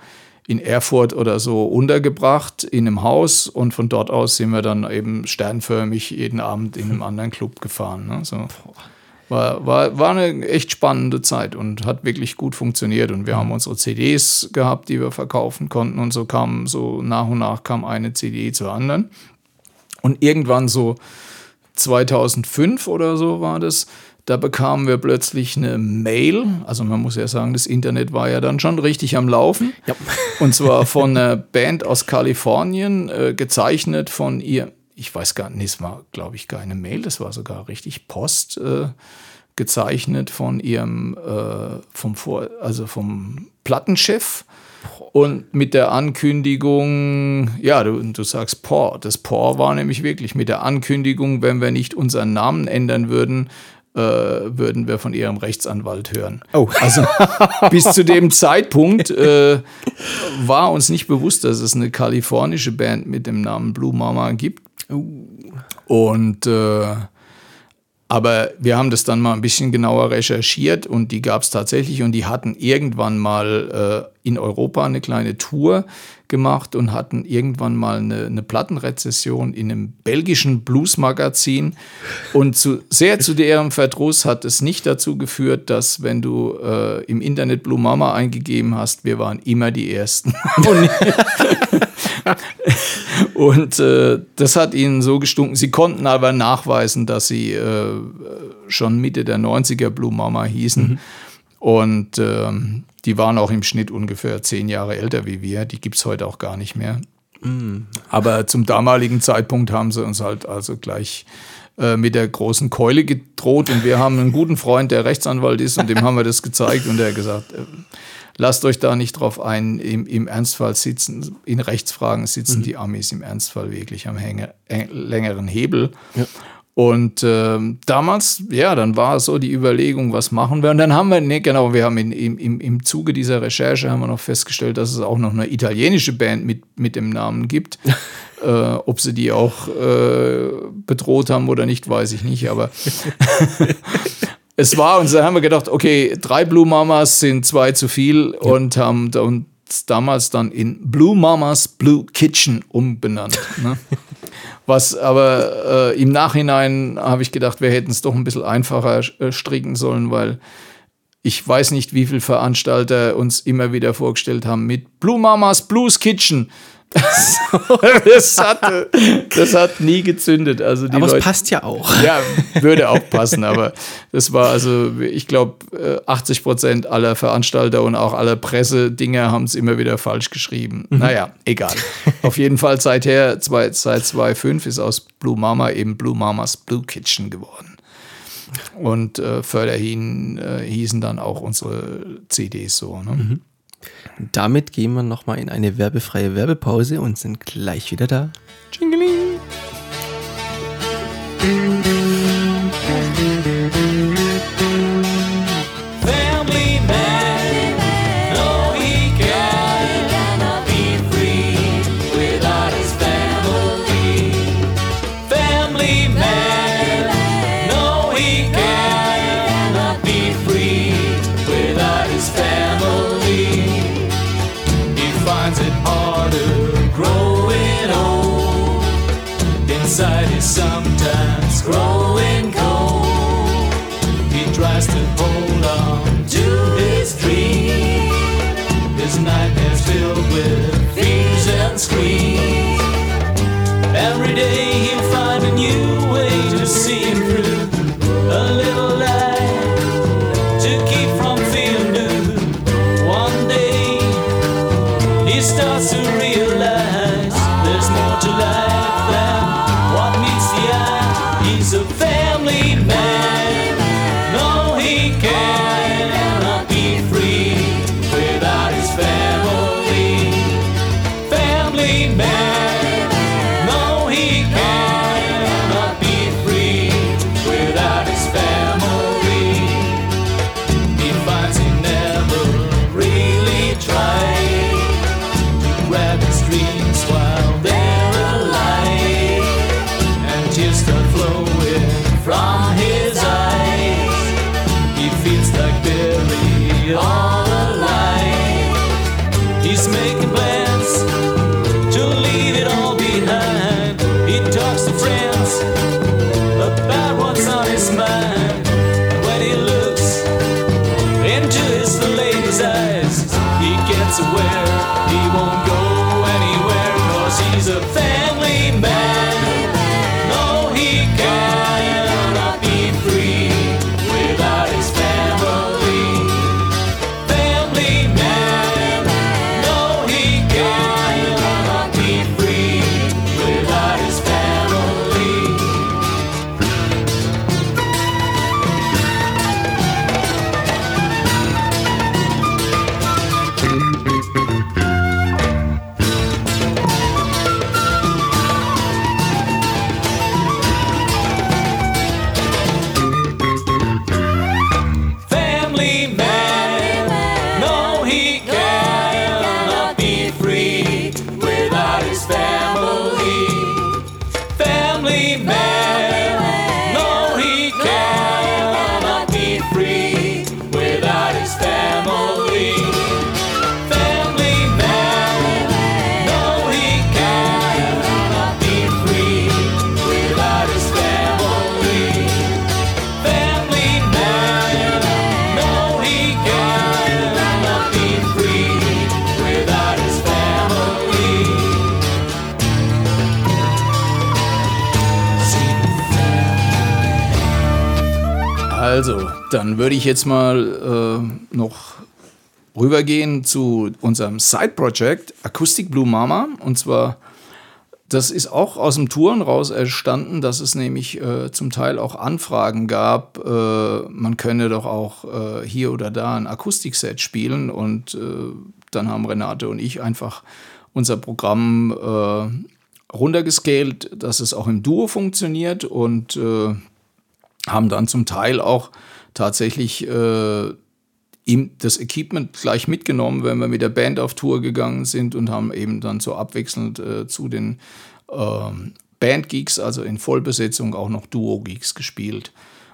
in Erfurt oder so untergebracht in einem Haus und von dort aus sind wir dann eben sternförmig jeden Abend in einem anderen Club gefahren. Ne? So. War, war, war eine echt spannende Zeit und hat wirklich gut funktioniert. Und wir haben unsere CDs gehabt, die wir verkaufen konnten. Und so kam so nach und nach kam eine CD zur anderen. Und irgendwann so 2005 oder so war das, da bekamen wir plötzlich eine Mail. Also man muss ja sagen, das Internet war ja dann schon richtig am Laufen. Ja. Und zwar von einer Band aus Kalifornien, äh, gezeichnet von ihr. Ich weiß gar nicht, es war, glaube ich, keine Mail, das war sogar richtig Post äh, gezeichnet von ihrem, äh, vom Vor also vom Plattenchef. Und mit der Ankündigung, ja, du, du sagst Por. Das Por war nämlich wirklich mit der Ankündigung, wenn wir nicht unseren Namen ändern würden, äh, würden wir von ihrem Rechtsanwalt hören. Oh. Also bis zu dem Zeitpunkt äh, war uns nicht bewusst, dass es eine kalifornische Band mit dem Namen Blue Mama gibt. Und äh, aber wir haben das dann mal ein bisschen genauer recherchiert und die gab es tatsächlich und die hatten irgendwann mal äh, in Europa eine kleine Tour gemacht und hatten irgendwann mal eine, eine Plattenrezession in einem belgischen Bluesmagazin. Und zu, sehr zu deren Verdruss hat es nicht dazu geführt, dass wenn du äh, im Internet Blue Mama eingegeben hast, wir waren immer die Ersten. und äh, das hat ihnen so gestunken. Sie konnten aber nachweisen, dass sie äh, schon Mitte der 90er Blue Mama hießen. Und ähm, die waren auch im Schnitt ungefähr zehn Jahre älter wie wir. Die gibt es heute auch gar nicht mehr. Aber zum damaligen Zeitpunkt haben sie uns halt also gleich äh, mit der großen Keule gedroht. Und wir haben einen guten Freund, der Rechtsanwalt ist, und dem haben wir das gezeigt. Und der hat gesagt, äh, lasst euch da nicht drauf ein. Im, im Ernstfall sitzen, in Rechtsfragen sitzen die Amis im Ernstfall wirklich am Hänge, äh, längeren Hebel. Und ähm, damals, ja, dann war so die Überlegung, was machen wir? Und dann haben wir, nee, genau, wir haben in, im, im, Zuge dieser Recherche haben wir noch festgestellt, dass es auch noch eine italienische Band mit, mit dem Namen gibt. äh, ob sie die auch äh, bedroht haben oder nicht, weiß ich nicht, aber es war, und da haben wir gedacht, okay, drei Blue Mamas sind zwei zu viel und haben uns damals dann in Blue Mamas Blue Kitchen umbenannt. Ne? Was aber äh, im Nachhinein habe ich gedacht, wir hätten es doch ein bisschen einfacher äh, stricken sollen, weil ich weiß nicht, wie viele Veranstalter uns immer wieder vorgestellt haben mit Blue Mamas Blues Kitchen. das, hat, das hat nie gezündet. Also die Aber es Leute, passt ja auch. ja, würde auch passen, aber das war also, ich glaube, 80 Prozent aller Veranstalter und auch aller Pressedinger haben es immer wieder falsch geschrieben. Naja, egal. Auf jeden Fall seither, zwei, seit 2005 ist aus Blue Mama eben Blue Mamas Blue Kitchen geworden. Und äh, förderhin äh, hießen dann auch unsere CDs so. Ne? Damit gehen wir nochmal in eine werbefreie Werbepause und sind gleich wieder da. Tschingeling. real dann würde ich jetzt mal äh, noch rübergehen zu unserem Side-Project Acoustic Blue Mama. Und zwar, das ist auch aus dem Touren raus entstanden, dass es nämlich äh, zum Teil auch Anfragen gab, äh, man könne doch auch äh, hier oder da ein Akustikset spielen. Und äh, dann haben Renate und ich einfach unser Programm äh, runtergescaled, dass es auch im Duo funktioniert und äh, haben dann zum Teil auch tatsächlich äh, ihm das Equipment gleich mitgenommen, wenn wir mit der Band auf Tour gegangen sind und haben eben dann so abwechselnd äh, zu den ähm, Band-Gigs, also in Vollbesetzung, auch noch Duo-Gigs gespielt.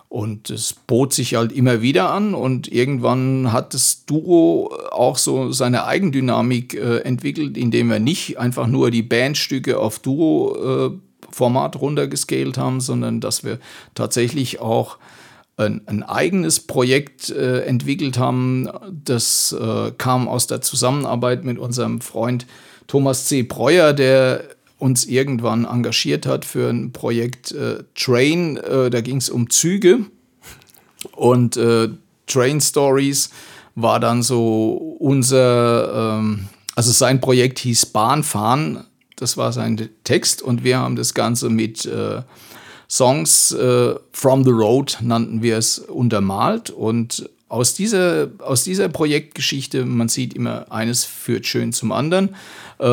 Und es bot sich halt immer wieder an und irgendwann hat das Duo auch so seine Eigendynamik äh, entwickelt, indem wir nicht einfach nur die Bandstücke auf Duo-Format äh, runtergescalt haben, sondern dass wir tatsächlich auch ein, ein eigenes Projekt äh, entwickelt haben. Das äh, kam aus der Zusammenarbeit mit unserem Freund Thomas C. Breuer, der uns irgendwann engagiert hat für ein Projekt äh, Train. Äh, da ging es um Züge und äh, Train Stories war dann so unser, ähm, also sein Projekt hieß Bahnfahren. Das war sein Text und wir haben das Ganze mit äh, Songs äh, from the Road nannten wir es untermalt und aus dieser, aus dieser Projektgeschichte, man sieht immer, eines führt schön zum anderen, äh,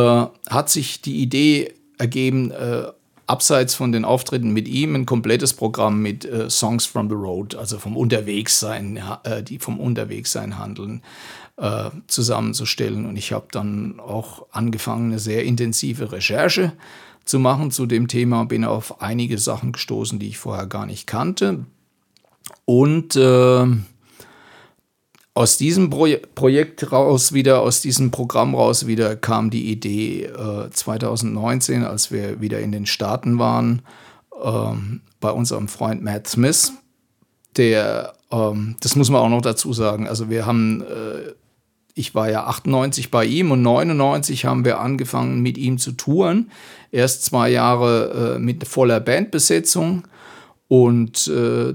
hat sich die Idee ergeben, äh, abseits von den Auftritten mit ihm ein komplettes Programm mit äh, Songs from the Road, also vom Unterwegssein, äh, die vom Unterwegssein handeln, äh, zusammenzustellen. Und ich habe dann auch angefangen, eine sehr intensive Recherche zu machen zu dem Thema, bin auf einige Sachen gestoßen, die ich vorher gar nicht kannte. Und äh, aus diesem Pro Projekt raus wieder, aus diesem Programm raus wieder kam die Idee äh, 2019, als wir wieder in den Staaten waren, ähm, bei unserem Freund Matt Smith, der, ähm, das muss man auch noch dazu sagen, also wir haben, äh, ich war ja 98 bei ihm und 99 haben wir angefangen mit ihm zu touren. Erst zwei Jahre äh, mit voller Bandbesetzung und äh,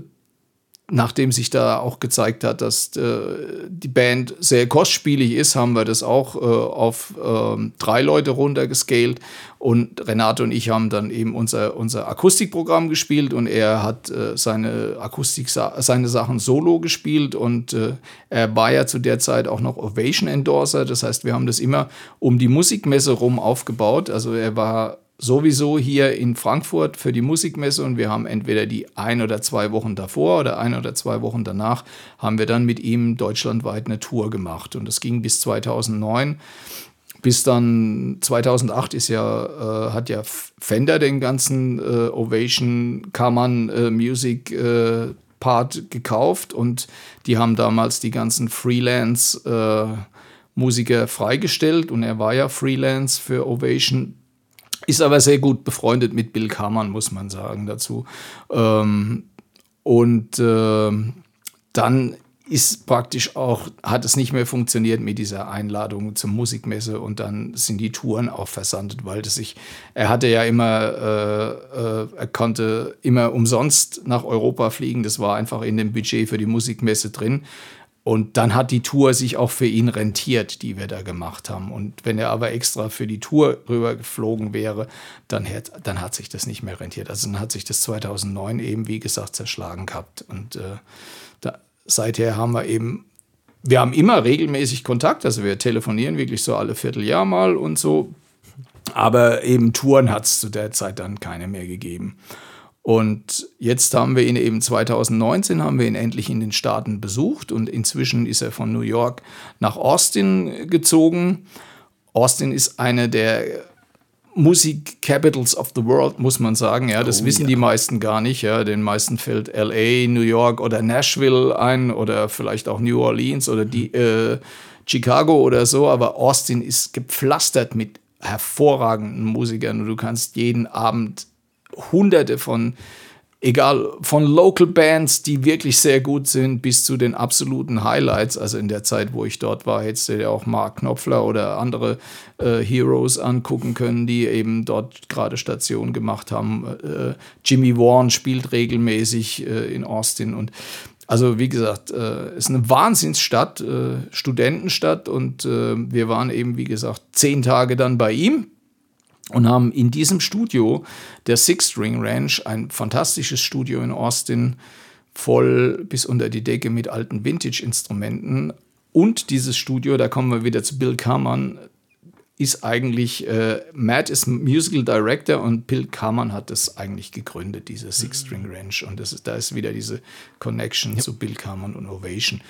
nachdem sich da auch gezeigt hat, dass äh, die Band sehr kostspielig ist, haben wir das auch äh, auf äh, drei Leute runtergescaled. Und Renate und ich haben dann eben unser, unser Akustikprogramm gespielt und er hat äh, seine Akustik, seine Sachen solo gespielt und er war ja zu der Zeit auch noch Ovation Endorser. Das heißt, wir haben das immer um die Musikmesse rum aufgebaut. Also er war sowieso hier in Frankfurt für die Musikmesse und wir haben entweder die ein oder zwei Wochen davor oder ein oder zwei Wochen danach haben wir dann mit ihm deutschlandweit eine Tour gemacht. Und das ging bis 2009 bis dann 2008 ist ja äh, hat ja Fender den ganzen äh, Ovation Kammern äh, Music äh, Part gekauft und die haben damals die ganzen Freelance äh, Musiker freigestellt und er war ja Freelance für Ovation ist aber sehr gut befreundet mit Bill Kammern, muss man sagen dazu. Ähm, und äh, dann ist praktisch auch, hat es nicht mehr funktioniert mit dieser Einladung zur Musikmesse und dann sind die Touren auch versandet, weil das sich, er hatte ja immer, äh, äh, er konnte immer umsonst nach Europa fliegen, das war einfach in dem Budget für die Musikmesse drin. Und dann hat die Tour sich auch für ihn rentiert, die wir da gemacht haben. Und wenn er aber extra für die Tour rübergeflogen wäre, dann, hätte, dann hat sich das nicht mehr rentiert. Also dann hat sich das 2009 eben, wie gesagt, zerschlagen gehabt. Und äh, da, seither haben wir eben, wir haben immer regelmäßig Kontakt. Also wir telefonieren wirklich so alle Vierteljahr mal und so. Aber eben Touren hat es zu der Zeit dann keine mehr gegeben. Und jetzt haben wir ihn eben 2019 haben wir ihn endlich in den Staaten besucht und inzwischen ist er von New York nach Austin gezogen. Austin ist eine der Musik Capitals of the World, muss man sagen. Ja, das oh, wissen ja. die meisten gar nicht. Ja, den meisten fällt LA, New York oder Nashville ein oder vielleicht auch New Orleans oder die, äh, Chicago oder so. Aber Austin ist gepflastert mit hervorragenden Musikern und du kannst jeden Abend hunderte von, egal, von Local Bands, die wirklich sehr gut sind, bis zu den absoluten Highlights. Also in der Zeit, wo ich dort war, hättest du dir auch Mark Knopfler oder andere äh, Heroes angucken können, die eben dort gerade Station gemacht haben. Äh, Jimmy Warren spielt regelmäßig äh, in Austin und Also wie gesagt, äh, ist eine Wahnsinnsstadt, äh, Studentenstadt und äh, wir waren eben, wie gesagt, zehn Tage dann bei ihm und haben in diesem Studio der Six String Ranch, ein fantastisches Studio in Austin, voll bis unter die Decke mit alten Vintage-Instrumenten. Und dieses Studio, da kommen wir wieder zu Bill Kammern, ist eigentlich, äh, Matt ist Musical Director und Bill Kammern hat das eigentlich gegründet, diese Six String Ranch. Und das ist, da ist wieder diese Connection zu Bill Kammern und Ovation.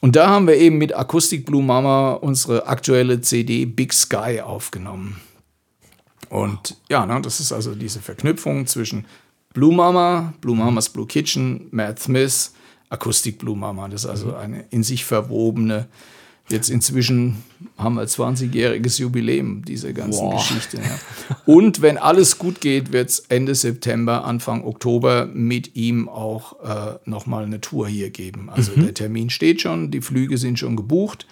Und da haben wir eben mit Acoustic Blue Mama unsere aktuelle CD Big Sky aufgenommen. Und ja, ne, das ist also diese Verknüpfung zwischen Blue Mama, Blue Mamas Blue Kitchen, Matt Smith, Akustik Blue Mama. Das ist also eine in sich verwobene. Jetzt inzwischen haben wir 20-jähriges Jubiläum dieser ganzen Boah. Geschichte. Ja. Und wenn alles gut geht, wird es Ende September, Anfang Oktober mit ihm auch äh, nochmal eine Tour hier geben. Also der Termin steht schon, die Flüge sind schon gebucht.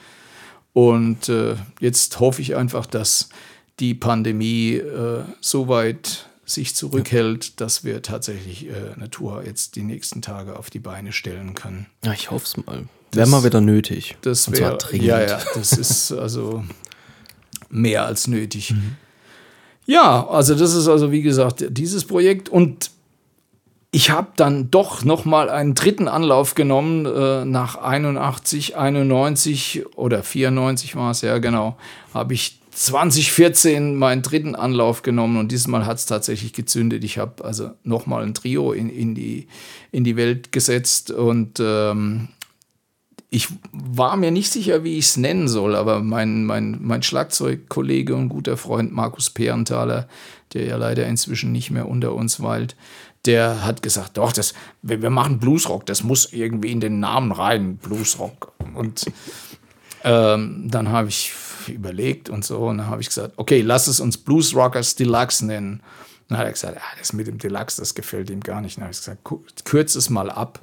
Und äh, jetzt hoffe ich einfach, dass die Pandemie äh, so weit sich zurückhält, dass wir tatsächlich äh, eine Tour jetzt die nächsten Tage auf die Beine stellen können. Ja, ich hoffe es mal. Wäre mal wieder nötig. Das wäre ja, ja, das ist also mehr als nötig. Mhm. Ja, also das ist also wie gesagt dieses Projekt und ich habe dann doch noch mal einen dritten Anlauf genommen äh, nach 81, 91 oder 94 war es ja genau, habe ich 2014 meinen dritten Anlauf genommen und diesmal hat es tatsächlich gezündet. Ich habe also noch mal ein Trio in, in, die, in die Welt gesetzt und ähm, ich war mir nicht sicher, wie ich es nennen soll, aber mein, mein, mein Schlagzeugkollege und guter Freund Markus Perenthaler, der ja leider inzwischen nicht mehr unter uns weilt, der hat gesagt, doch, das, wir, wir machen Bluesrock, das muss irgendwie in den Namen rein, Bluesrock. Und ähm, dann habe ich überlegt und so, und dann habe ich gesagt, okay, lass es uns Blues Rockers Deluxe nennen. Dann hat er gesagt, ah, das mit dem Deluxe, das gefällt ihm gar nicht. Dann habe ich gesagt, ku- kürz es mal ab.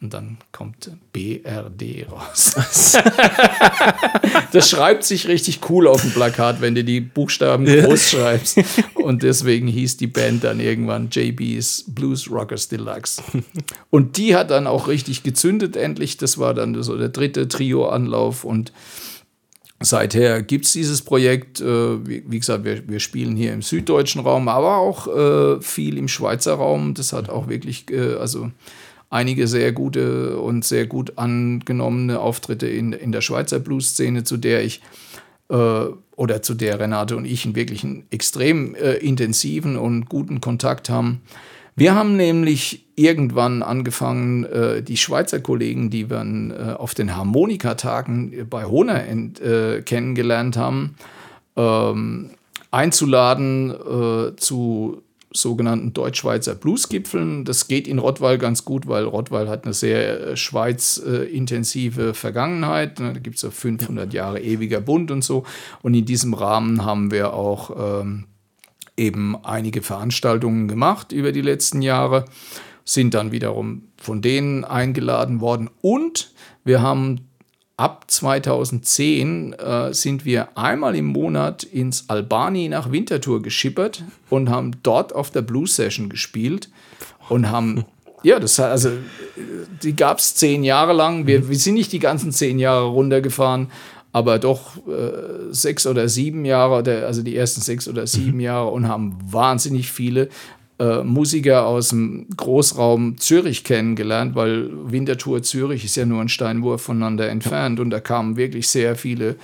Und dann kommt BRD raus. das schreibt sich richtig cool auf dem Plakat, wenn du die Buchstaben groß schreibst. Und deswegen hieß die Band dann irgendwann JB's Blues Rockers Deluxe. Und die hat dann auch richtig gezündet endlich. Das war dann so der dritte Trio-Anlauf und Seither gibt es dieses Projekt, äh, wie, gesagt, wir, wir spielen hier im süddeutschen Raum, aber auch äh, viel im Schweizer Raum. Das hat auch wirklich, äh, also einige sehr gute und sehr gut angenommene Auftritte in, in der Schweizer Blues-Szene, zu der ich oder zu der Renate und ich einen wirklich extrem intensiven und guten Kontakt haben. Wir haben nämlich irgendwann angefangen, äh, die Schweizer Kollegen, die wir äh, auf den Harmonikatagen bei Hohner äh, kennengelernt haben, ähm, einzuladen äh, zu sogenannten Deutsch-Schweizer Bluesgipfeln. Das geht in Rottweil ganz gut, weil Rottweil hat eine sehr äh, Schweiz-intensive Vergangenheit. Da gibt es ja 500 Jahre ewiger Bund und so. Und in diesem Rahmen haben wir auch ähm, eben einige Veranstaltungen gemacht über die letzten Jahre, sind dann wiederum von denen eingeladen worden und wir haben ab 2010 äh, sind wir einmal im Monat ins Albani nach Winterthur geschippert und haben dort auf der Blues Session gespielt und haben ja, das also äh, die gab es zehn Jahre lang. Wir, wir sind nicht die ganzen zehn Jahre runtergefahren, aber doch äh, sechs oder sieben Jahre, oder, also die ersten sechs oder sieben Jahre und haben wahnsinnig viele äh, Musiker aus dem Großraum Zürich kennengelernt, weil Winterthur Zürich ist ja nur ein Steinwurf voneinander entfernt. Und da kamen wirklich sehr viele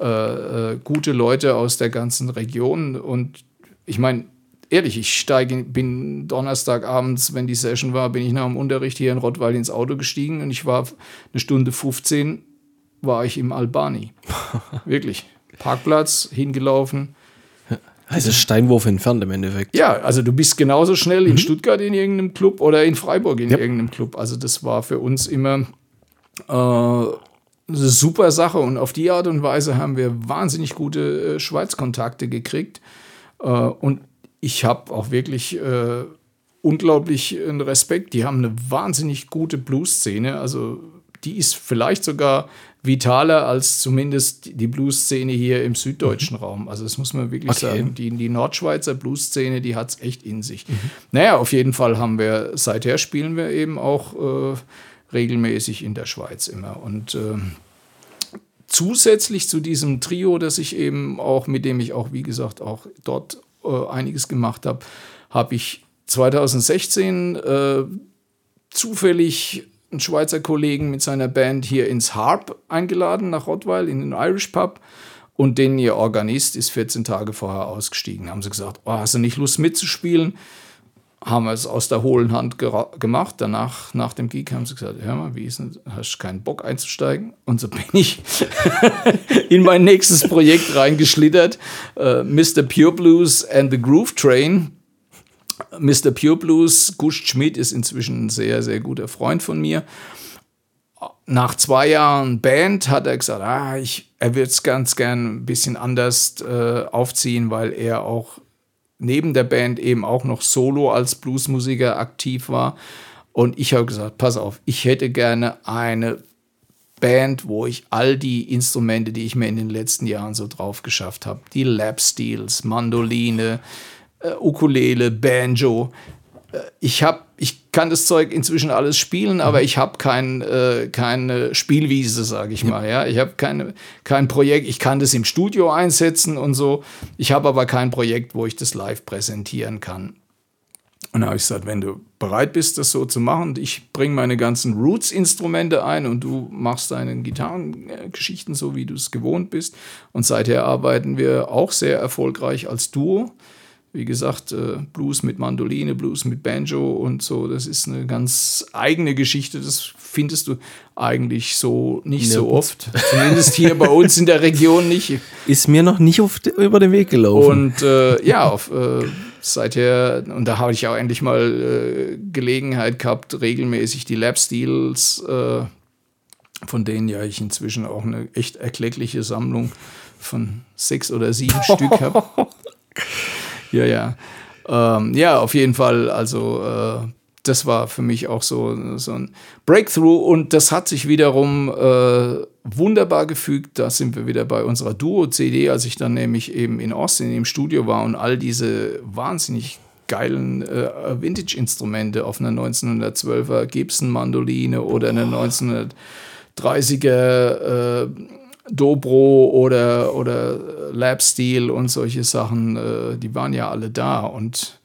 äh, äh, gute Leute aus der ganzen Region. Und ich meine, ehrlich, ich steige, bin Donnerstagabends, wenn die Session war, bin ich nach dem Unterricht hier in Rottweil ins Auto gestiegen und ich war eine Stunde 15 war ich im Albani. Wirklich. Parkplatz, hingelaufen. Also Steinwurf entfernt im Endeffekt. Ja, also du bist genauso schnell in Stuttgart in irgendeinem Club oder in Freiburg in irgendeinem Club. Also das war für uns immer äh, eine super Sache und auf die Art und Weise haben wir wahnsinnig gute äh, Schweiz-Kontakte gekriegt. Äh, und ich habe auch wirklich äh, unglaublich Respekt. Die haben eine wahnsinnig gute Blues-Szene. Also die ist vielleicht sogar vitaler als zumindest die Blues-Szene hier im süddeutschen Raum. Also das muss man wirklich Okay. sagen. Die, die Nordschweizer Blues-Szene, die hat es echt in sich. Naja, auf jeden Fall haben wir, seither spielen wir eben auch äh, regelmäßig in der Schweiz immer. Und ähm, zusätzlich zu diesem Trio, das ich eben auch, mit dem ich auch, wie gesagt, auch dort äh, einiges gemacht habe, habe ich 2016 äh, zufällig einen Schweizer Kollegen mit seiner Band hier ins Harp eingeladen nach Rottweil in den Irish Pub. Und den ihr Organist ist 14 Tage vorher ausgestiegen. Haben sie gesagt, oh, hast du nicht Lust mitzuspielen? Haben wir es aus der hohlen Hand gemacht. Danach, nach dem Gig, haben sie gesagt, hör mal, wie ist denn, hast du keinen Bock einzusteigen? Und so bin ich in mein nächstes Projekt reingeschlittert. Äh, Mr. Pure Blues and the Groove Train. Mr. Pure Blues, Gust Schmidt ist inzwischen ein sehr, sehr guter Freund von mir. Nach zwei Jahren Band hat er gesagt, ah, ich, er wird es ganz gern ein bisschen anders äh, aufziehen, weil er auch neben der Band eben auch noch solo als Bluesmusiker aktiv war. Und ich habe gesagt, pass auf, ich hätte gerne eine Band, wo ich all die Instrumente, die ich mir in den letzten Jahren so drauf geschafft habe, die Lap Steels, Mandoline, äh, Ukulele, Banjo. Äh, ich habe, ich kann das Zeug inzwischen alles spielen, aber ich habe kein, äh, keine Spielwiese, sage ich mal. Ja, ich habe keine, kein Projekt. Ich kann das im Studio einsetzen und so. Ich habe aber kein Projekt, wo ich das live präsentieren kann. Und da habe ich gesagt, wenn du bereit bist, das so zu machen, ich bringe meine ganzen Roots-Instrumente ein und du machst deine Gitarrengeschichten so, wie du es gewohnt bist. Und seither arbeiten wir auch sehr erfolgreich als Duo. Wie gesagt, äh, Blues mit Mandoline, Blues mit Banjo und so, das ist eine ganz eigene Geschichte. Das findest du eigentlich so nicht so Nirgends. oft. Zumindest hier bei uns in der Region nicht. Ist mir noch nicht auf, über den Weg gelaufen. Und äh, ja, auf, äh, seither, und da habe ich auch endlich mal äh, Gelegenheit gehabt, regelmäßig die Lab Steels, äh, von denen ja ich inzwischen auch eine echt erkleckliche Sammlung von sechs oder sieben Stück habe. Ja, ja. Ähm, ja, auf jeden Fall, also äh, das war für mich auch so, so ein Breakthrough und das hat sich wiederum äh, wunderbar gefügt. Da sind wir wieder bei unserer Duo-CD, als ich dann nämlich eben in Austin im Studio war und all diese wahnsinnig geilen äh, Vintage-Instrumente auf einer 1912er Gibson-Mandoline oder einer 1930er äh, Dobro oder, oder Lab Steel und solche Sachen, äh, die waren ja alle da und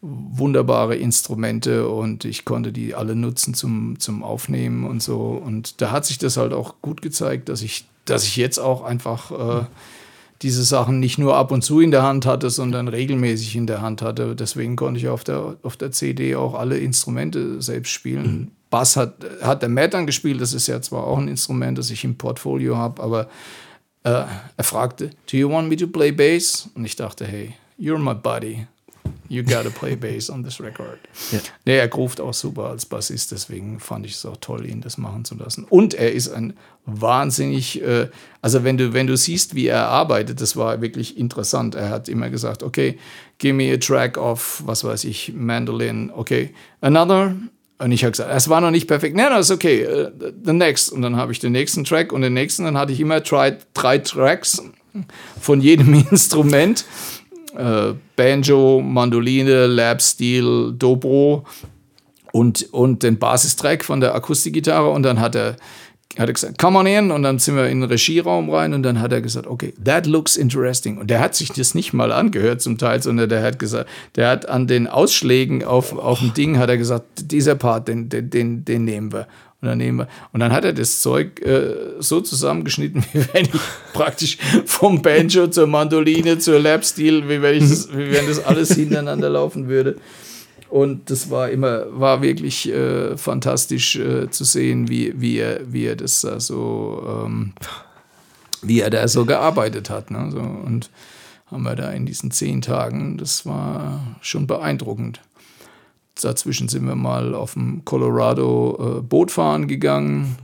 wunderbare Instrumente und ich konnte die alle nutzen zum, zum Aufnehmen und so. Und da hat sich das halt auch gut gezeigt, dass ich, dass ich jetzt auch einfach äh, diese Sachen nicht nur ab und zu in der Hand hatte, sondern regelmäßig in der Hand hatte. Deswegen konnte ich auf der, auf der CD auch alle Instrumente selbst spielen. Bass hat, hat der Matt dann gespielt, das ist ja zwar auch ein Instrument, das ich im Portfolio habe, aber äh, er fragte, do you want me to play bass? Und ich dachte, hey, you're my buddy. You gotta play bass on this record. Ja. Nee, er ruft auch super als Bassist, deswegen fand ich es auch toll, ihn das machen zu lassen. Und er ist ein wahnsinnig, äh, also wenn du, wenn du siehst, wie er arbeitet, das war wirklich interessant. Er hat immer gesagt, okay, give me a track of, was weiß ich, Mandolin, okay, another. Und ich habe gesagt, es war noch nicht perfekt. Nein, no, ist okay, uh, the next. Und dann habe ich den nächsten Track und den nächsten, dann hatte ich immer drei, drei Tracks von jedem Instrument äh, Banjo, Mandoline, Lap Steel, Dobro und, und den Basistrack von der Akustikgitarre und dann hat er, hat er gesagt, come on in und dann sind wir in den Regieraum rein und dann hat er gesagt, okay, that looks interesting und der hat sich das nicht mal angehört zum Teil, sondern der hat gesagt, der hat an den Ausschlägen auf, auf dem Ding hat er gesagt, dieser Part, den, den, den, den nehmen wir. Und dann, nehmen wir. und dann hat er das Zeug äh, so zusammengeschnitten, wie wenn ich praktisch vom Banjo zur Mandoline zur Lap Steel, wie wenn, ich das, wie wenn das alles hintereinander laufen würde. Und das war immer, war wirklich äh, fantastisch äh, zu sehen, wie, wie, er, wie er das da so, ähm, wie er da so gearbeitet hat. Ne? So, und haben wir da in diesen zehn Tagen, das war schon beeindruckend. Dazwischen sind wir mal auf dem Colorado äh, Boot fahren gegangen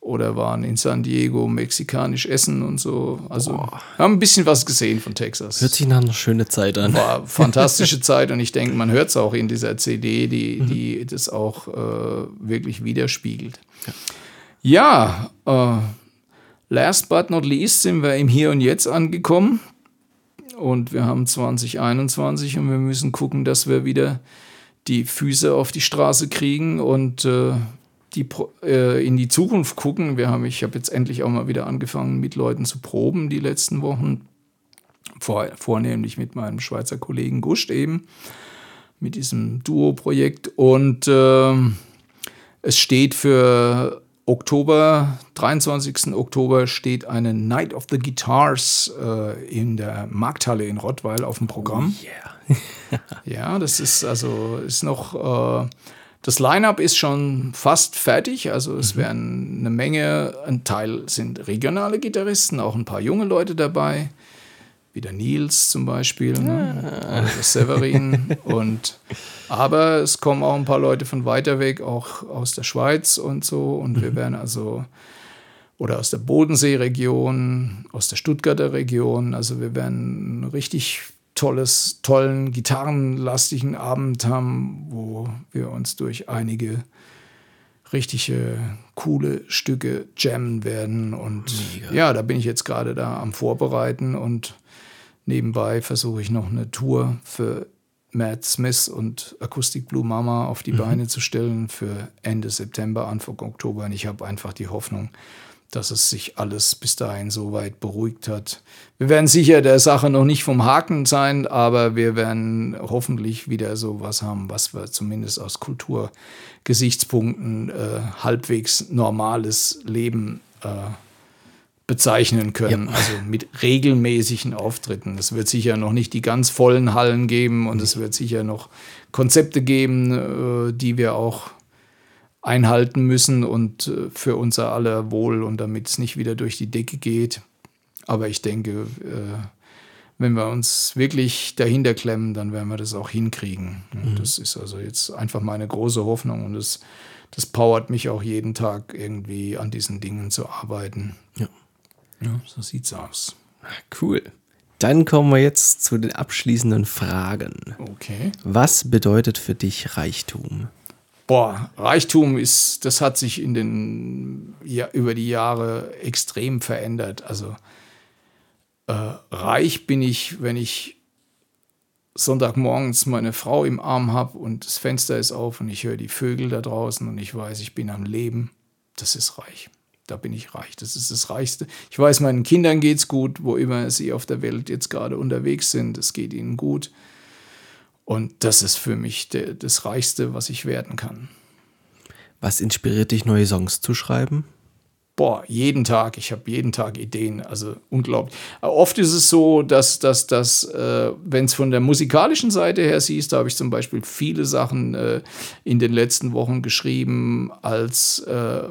oder waren in San Diego mexikanisch essen und so. Also haben ein bisschen was gesehen von Texas. Hört sich nach einer schönen Zeit an. War fantastische Zeit und ich denke, man hört es auch in dieser CD, die, die das auch äh, wirklich widerspiegelt. Ja, äh, last but not least sind wir im Hier und Jetzt angekommen und wir haben 2021 und wir müssen gucken, dass wir wieder die Füße auf die Straße kriegen und äh, die äh, in die Zukunft gucken. Wir haben, ich habe jetzt endlich auch mal wieder angefangen, mit Leuten zu proben die letzten Wochen. Vor, vornehmlich mit meinem Schweizer Kollegen Guscht eben, mit diesem Duo-Projekt. Und ähm, es steht für Oktober, 23. Oktober steht eine Night of the Guitars äh, in der Markthalle in Rottweil auf dem Programm. Yeah. Ja, das ist also ist noch äh, das Line-up ist schon fast fertig. Also es werden eine Menge, ein Teil sind regionale Gitarristen, auch ein paar junge Leute dabei, wie der Nils zum Beispiel, ne? oder der Severin und aber es kommen auch ein paar Leute von weiter weg, auch aus der Schweiz und so. Und wir werden also oder aus der Bodenseeregion, aus der Stuttgarter Region. Also wir werden richtig tolles, tollen, gitarrenlastigen Abend haben, wo wir uns durch einige richtige coole Stücke jammen werden. Und ja, da bin ich jetzt gerade da am Vorbereiten und nebenbei versuche ich noch eine Tour für Matt Smith und Acoustic Blue Mama auf die Beine zu stellen für Ende September, Anfang Oktober. Und ich habe einfach die Hoffnung, dass es sich alles bis dahin so weit beruhigt hat. Wir werden sicher der Sache noch nicht vom Haken sein, aber wir werden hoffentlich wieder so was haben, was wir zumindest aus Kulturgesichtspunkten äh, halbwegs normales Leben äh, bezeichnen können. Also mit regelmäßigen Auftritten. Es wird sicher noch nicht die ganz vollen Hallen geben und es wird sicher noch Konzepte geben, äh, die wir auch einhalten müssen und äh, für unser aller Wohl und damit es nicht wieder durch die Decke geht. Aber ich denke, äh, wenn wir uns wirklich dahinter klemmen, dann werden wir das auch hinkriegen. Das ist also jetzt einfach meine große Hoffnung und das, das powert mich auch jeden Tag irgendwie an diesen Dingen zu arbeiten. Ja. Ja, so sieht's aus. Cool. Dann kommen wir jetzt zu den abschließenden Fragen. Okay. Was bedeutet für dich Reichtum? Boah, Reichtum ist, das hat sich in den, ja, über die Jahre extrem verändert. Also äh, reich bin ich, wenn ich Sonntagmorgens meine Frau im Arm habe und das Fenster ist auf und ich höre die Vögel da draußen und ich weiß, ich bin am Leben. Das ist reich. Da bin ich reich. Das ist das Reichste. Ich weiß, meinen Kindern geht's gut, wo immer sie auf der Welt jetzt gerade unterwegs sind. Es geht ihnen gut. Und das ist für mich der, das Reichste, was ich werden kann. Was inspiriert dich, neue Songs zu schreiben? Boah, jeden Tag. Ich habe jeden Tag Ideen. Also unglaublich. Aber Oft ist es so, dass, dass, dass äh, wenn es von der musikalischen Seite her siehst, da habe ich zum Beispiel viele Sachen äh, in den letzten Wochen geschrieben als äh,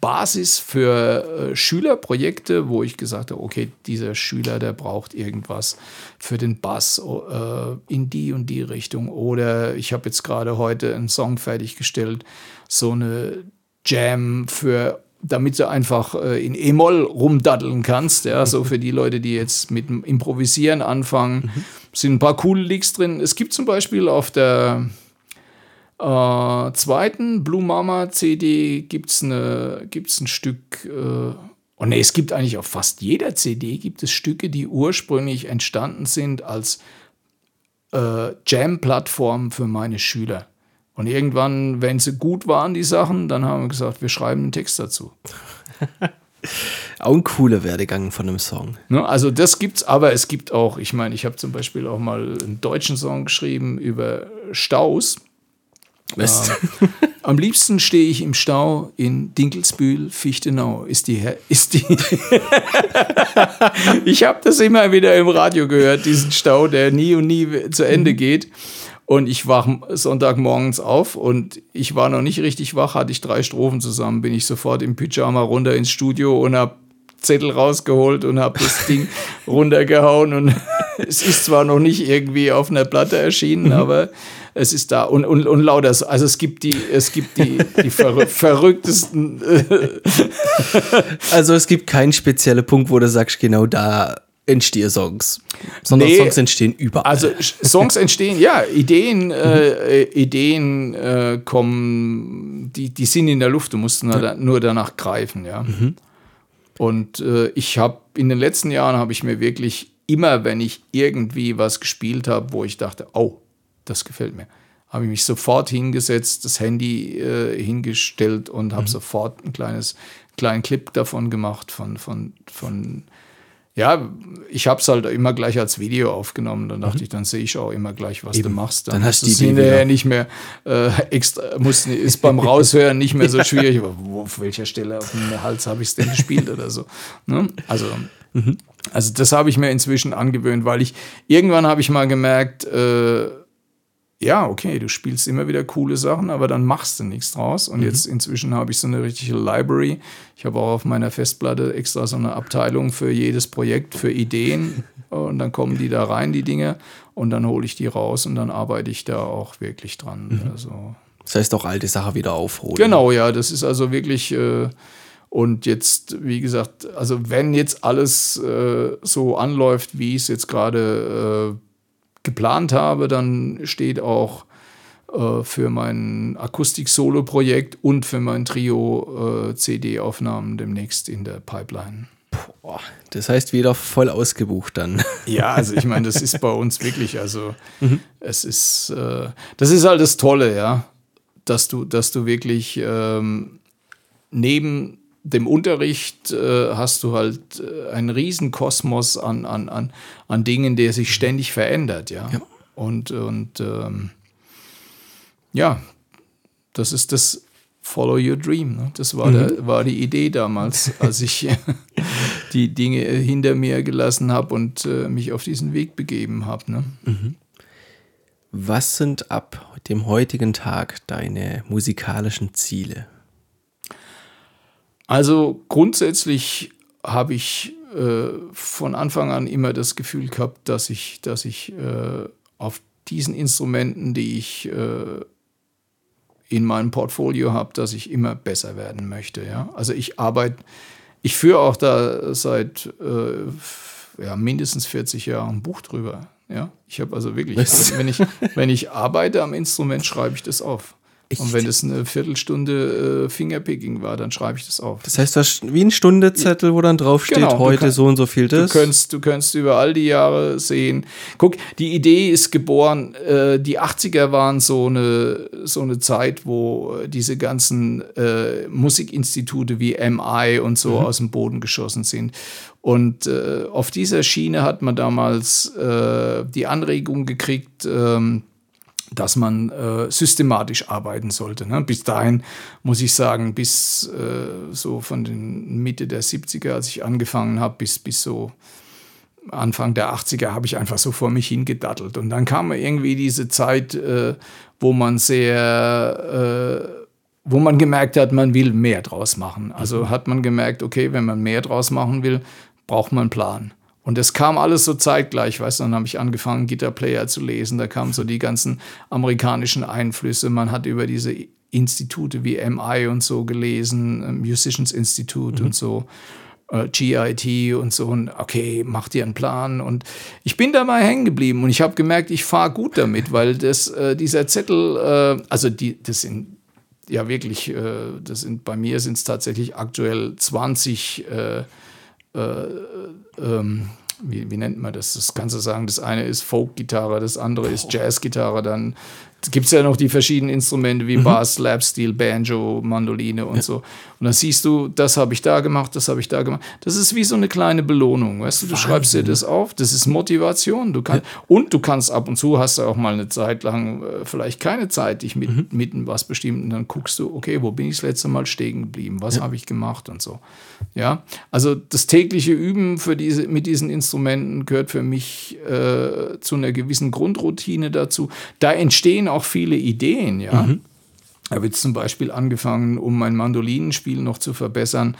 Basis für äh, Schülerprojekte, wo ich gesagt habe, okay, dieser Schüler, der braucht irgendwas für den Bass äh, in die und die Richtung. Oder ich habe jetzt gerade heute einen Song fertiggestellt, so eine Jam für damit du einfach äh, in E-Moll rumdaddeln kannst, ja, so für die Leute, die jetzt mit dem Improvisieren anfangen, sind ein paar coole Licks drin. Es gibt zum Beispiel auf der äh, zweiten Blue Mama CD gibt's eine, gibt's ein Stück, äh, oh nee, es gibt eigentlich auf fast jeder CD gibt es Stücke, die ursprünglich entstanden sind als äh, Jam-Plattform für meine Schüler. Und irgendwann, wenn sie gut waren, die Sachen, dann haben wir gesagt, wir schreiben einen Text dazu. Auch ein cooler Werdegang von einem Song. Ne, also das gibt's, aber es gibt auch, ich meine, ich habe zum Beispiel auch mal einen deutschen Song geschrieben über Staus. Was? Am liebsten stehe ich im Stau in Dinkelsbühl, Fichtenau. Ist die, ist die. ich habe das immer wieder im Radio gehört, diesen Stau, der nie und nie zu Ende geht. Und ich wach Sonntagmorgens auf und ich war noch nicht richtig wach, hatte ich drei Strophen zusammen, bin ich sofort im Pyjama runter ins Studio und habe Zettel rausgeholt und habe das Ding runtergehauen und es ist zwar noch nicht irgendwie auf einer Platte erschienen, aber es ist da und, und, und lauter, so- also es gibt die, es gibt die, die verrü verrücktesten, äh, Also es gibt keinen speziellen Punkt, wo du sagst, genau da entstehen Songs. Sondern Nee. Songs entstehen überall. also Songs entstehen, ja, Ideen, äh, äh, Ideen äh, kommen, die, die sind in der Luft, du musst nur, nur danach greifen, ja. Und äh, ich habe in den letzten Jahren habe ich mir wirklich immer, wenn ich irgendwie was gespielt habe, wo ich dachte, oh, das gefällt mir, habe ich mich sofort hingesetzt, das Handy äh, hingestellt und habe sofort ein kleines, kleinen Clip davon gemacht von, von, von ja, ich habe es halt immer gleich als Video aufgenommen. Dann dachte ich, dann sehe ich auch immer gleich, was du machst. Dann hast ist du die es hinterher nicht mehr äh, extra, muss, ist beim Raushören nicht mehr so schwierig. Aber wo, auf welcher Stelle auf dem Hals habe ich es denn gespielt oder so. Ne? Also, also das habe ich mir inzwischen angewöhnt, weil ich irgendwann habe ich mal gemerkt, äh, ja, okay, du spielst immer wieder coole Sachen, aber dann machst du nichts draus. Und jetzt inzwischen habe ich so eine richtige Library. Ich habe auch auf meiner Festplatte extra so eine Abteilung für jedes Projekt, für Ideen. Und dann kommen die da rein, die Dinge. Und dann hole ich die raus und dann arbeite ich da auch wirklich dran. Also, Das heißt auch alte Sachen wieder aufholen. Genau, ja, das ist also wirklich. Äh, und jetzt, wie gesagt, also wenn jetzt alles äh, so anläuft, wie ich es jetzt gerade äh, geplant habe, dann steht auch äh, für mein Akustik-Solo-Projekt und für mein Trio äh, CD-Aufnahmen demnächst in der Pipeline. Boah, das heißt wieder voll ausgebucht dann. Ja, also ich meine, das ist bei uns wirklich, also es ist, äh, das ist halt das Tolle, ja, dass du, dass du wirklich ähm, neben dem Unterricht äh, hast du halt äh, einen riesen Kosmos an, an, an, an Dingen, der sich ständig verändert, ja. Ja. Und, und ähm, ja, das ist das Follow Your Dream. Ne? Das war, der, war die Idee damals, als ich die Dinge hinter mir gelassen habe und äh, mich auf diesen Weg begeben habe. Ne? Was sind ab dem heutigen Tag deine musikalischen Ziele? Also grundsätzlich habe ich äh, von Anfang an immer das Gefühl gehabt, dass ich, dass ich äh, auf diesen Instrumenten, die ich äh, in meinem Portfolio habe, dass ich immer besser werden möchte. Ja? Also ich arbeite, ich führe auch da seit äh, ja, mindestens 40 Jahren ein Buch drüber. Ja? Ich habe also wirklich, Was? wenn ich, wenn ich arbeite am Instrument, schreibe ich das auf. Und Echt? wenn es eine Viertelstunde äh, Fingerpicking war, dann schreibe ich das auf. Das heißt, du hast wie ein Stundezettel, wo dann draufsteht, Genau, heute kann- so und so viel das. Du kannst, du kannst über all die Jahre sehen. Guck, die Idee ist geboren, äh, die 80er waren so eine, so eine Zeit, wo diese ganzen äh, Musikinstitute wie MI und so aus dem Boden geschossen sind. Und äh, auf dieser Schiene hat man damals äh, die Anregung gekriegt, ähm, dass man äh, systematisch arbeiten sollte. Ne? Bis dahin muss ich sagen, bis äh, so von den Mitte der 70er, als ich angefangen habe, bis, bis so Anfang der 80er habe ich einfach so vor mich hingedattelt. Und dann kam irgendwie diese Zeit, äh, wo man sehr, äh, wo man gemerkt hat, man will mehr draus machen. Also hat man gemerkt, okay, wenn man mehr draus machen will, braucht man einen Plan. Und das kam alles so zeitgleich, weißt du, dann habe ich angefangen, Gitterplayer zu lesen, da kamen so die ganzen amerikanischen Einflüsse, man hat über diese Institute wie MI und so gelesen, äh, Musicians Institute und so, äh, GIT und so, und okay, mach dir einen Plan. Und ich bin dabei hängen geblieben. Und ich habe gemerkt, ich fahre gut damit, weil das, äh, dieser Zettel, äh, also die, das sind ja wirklich, äh, das sind bei mir sind es tatsächlich aktuell 20 äh, ähm, wie, wie nennt man das? Das kannst du sagen, das eine ist Folk-Gitarre, das andere ist Jazz-Gitarre, dann gibt es ja noch die verschiedenen Instrumente wie Bass, Slap Steel, Banjo, Mandoline und so. Und dann siehst du, das habe ich da gemacht, das habe ich da gemacht. Das ist wie so eine kleine Belohnung, weißt du, du schreibst dir das auf, das ist Motivation. Du kannst, Und du kannst ab und zu, hast du auch mal eine Zeit lang äh, vielleicht keine Zeit, dich mit, mit was bestimmt und dann guckst du, okay, wo bin ich das letzte Mal stehen geblieben, was habe ich gemacht und so. Ja, also das tägliche Üben für diese, mit diesen Instrumenten gehört für mich äh, zu einer gewissen Grundroutine dazu. Da entstehen auch viele Ideen, ja. Ich habe jetzt zum Beispiel angefangen, um mein Mandolinenspiel noch zu verbessern,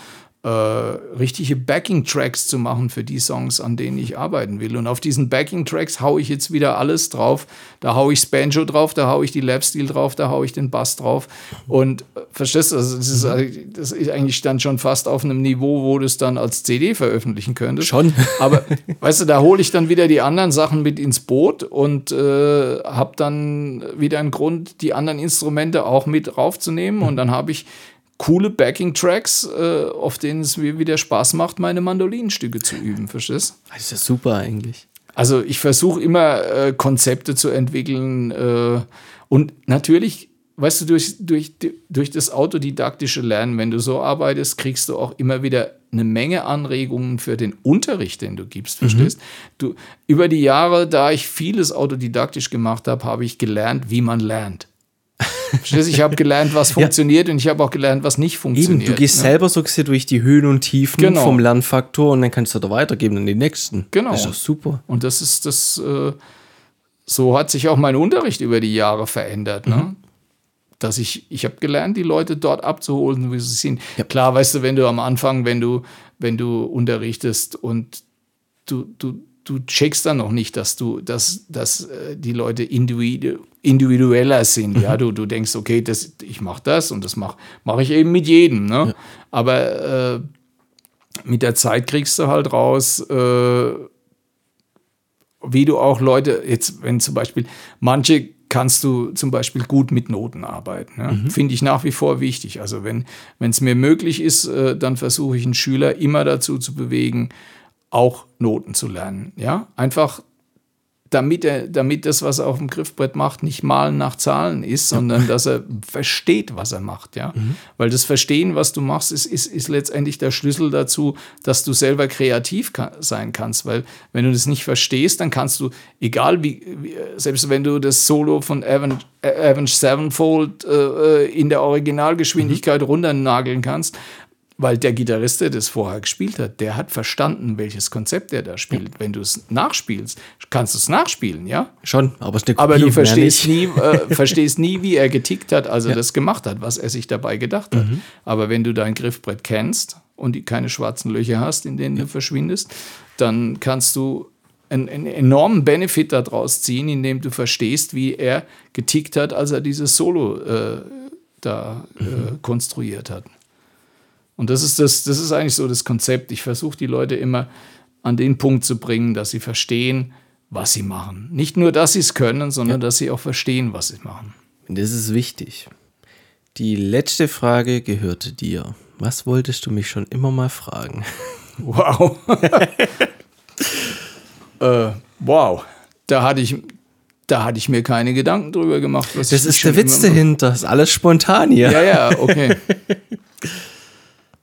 äh, richtige Backing-Tracks zu machen für die Songs, an denen ich arbeiten will. Und auf diesen Backing-Tracks haue ich jetzt wieder alles drauf. Da haue ich das Banjo drauf, da haue ich die Lap-Steel drauf, da haue ich den Bass drauf. Und äh, verstehst du, also das, ist, eigentlich- das ist eigentlich dann schon fast auf einem Niveau, wo du es dann als CD veröffentlichen könntest. Schon. Aber weißt du, da hole ich dann wieder die anderen Sachen mit ins Boot und äh, habe dann wieder einen Grund, die anderen Instrumente auch mit raufzunehmen. Und dann habe ich coole Backing-Tracks, äh, auf denen es mir wieder Spaß macht, meine Mandolinenstücke zu üben. Verstehst Das ist ja super eigentlich. Also ich versuche immer äh, Konzepte zu entwickeln äh, und natürlich, weißt du, durch, durch, durch das autodidaktische Lernen, wenn du so arbeitest, kriegst du auch immer wieder eine Menge Anregungen für den Unterricht, den du gibst, verstehst? Du, über die Jahre, da ich vieles autodidaktisch gemacht habe, habe ich gelernt, wie man lernt. Ich habe gelernt, was funktioniert und ich habe auch gelernt, was nicht Eben, funktioniert. du gehst ne? selber so durch die Höhen und Tiefen Genau. vom Lernfaktor und dann kannst du da weitergeben an die nächsten. Genau. Das ist doch super. Und das ist das, äh, so hat sich auch mein Unterricht über die Jahre verändert. Ne? Dass ich, ich habe gelernt, die Leute dort abzuholen, wie sie sind. Klar, weißt du, wenn du am Anfang, wenn du, wenn du unterrichtest und du, du, du checkst dann noch nicht, dass du, dass, dass äh, die Leute individu individueller sind. Ja, du, du denkst, okay, das, ich mache das und das mache mach ich eben mit jedem. Ne? Aber äh, mit der Zeit kriegst du halt raus, äh, wie du auch Leute, jetzt, wenn zum Beispiel, manche kannst du zum Beispiel gut mit Noten arbeiten. Ja? Finde ich nach wie vor wichtig. Also wenn es mir möglich ist, äh, dann versuche ich einen Schüler immer dazu zu bewegen, auch Noten zu lernen. Ja, einfach damit er, damit das, was er auf dem Griffbrett macht, nicht malen nach Zahlen ist, sondern dass er versteht, was er macht, ja. Weil das Verstehen, was du machst, ist, ist, ist letztendlich der Schlüssel dazu, dass du selber kreativ ka sein kannst. Weil wenn du das nicht verstehst, dann kannst du, egal wie, wie selbst wenn du das Solo von Avenged, Avenged Sevenfold äh, in der Originalgeschwindigkeit runternageln kannst, weil der Gitarrist, der das vorher gespielt hat, der hat verstanden, welches Konzept er da spielt. Wenn du es nachspielst, kannst du es nachspielen, ja? Schon, aber es ist eine Aber Kopie, du mehr verstehst nie, äh, verstehst nie, wie er getickt hat, als er das gemacht hat, was er sich dabei gedacht hat. Mhm. Aber wenn du dein Griffbrett kennst und keine schwarzen Löcher hast, in denen du verschwindest, dann kannst du einen, einen enormen Benefit daraus ziehen, indem du verstehst, wie er getickt hat, als er dieses Solo äh, da äh, Mhm. konstruiert hat. Und das ist, das, das ist eigentlich so das Konzept. Ich versuche die Leute immer an den Punkt zu bringen, dass sie verstehen, was sie machen. Nicht nur, dass sie es können, sondern dass sie auch verstehen, was sie machen. Das ist wichtig. Die letzte Frage gehörte dir. Was wolltest du mich schon immer mal fragen? Wow. äh, wow. Da hatte ich, da hatte ich mir keine Gedanken drüber gemacht. Was Das ist der Witz dahinter. Das ist alles spontan hier. Ja, ja, okay.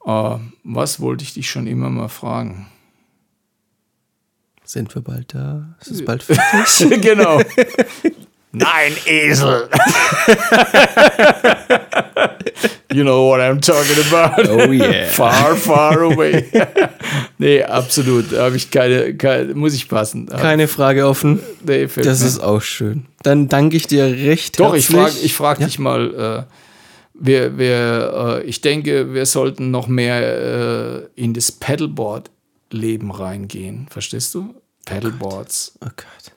äh, was wollte ich dich schon immer mal fragen? Sind wir bald da? Ist es bald fertig? genau. Nein, Esel. you know what I'm talking about. Oh yeah. Far, far away. nee, absolut. Da habe ich keine, keine, muss ich passen. Keine Frage offen. Nee, fällt Das mir- ist auch schön. Dann danke ich dir recht Doch, ich herzlich. frage ich frag dich mal. Äh, wir, wir, äh, ich denke, wir sollten noch mehr äh, in das Paddleboard-Leben reingehen. Verstehst du? Paddleboards. Oh Gott.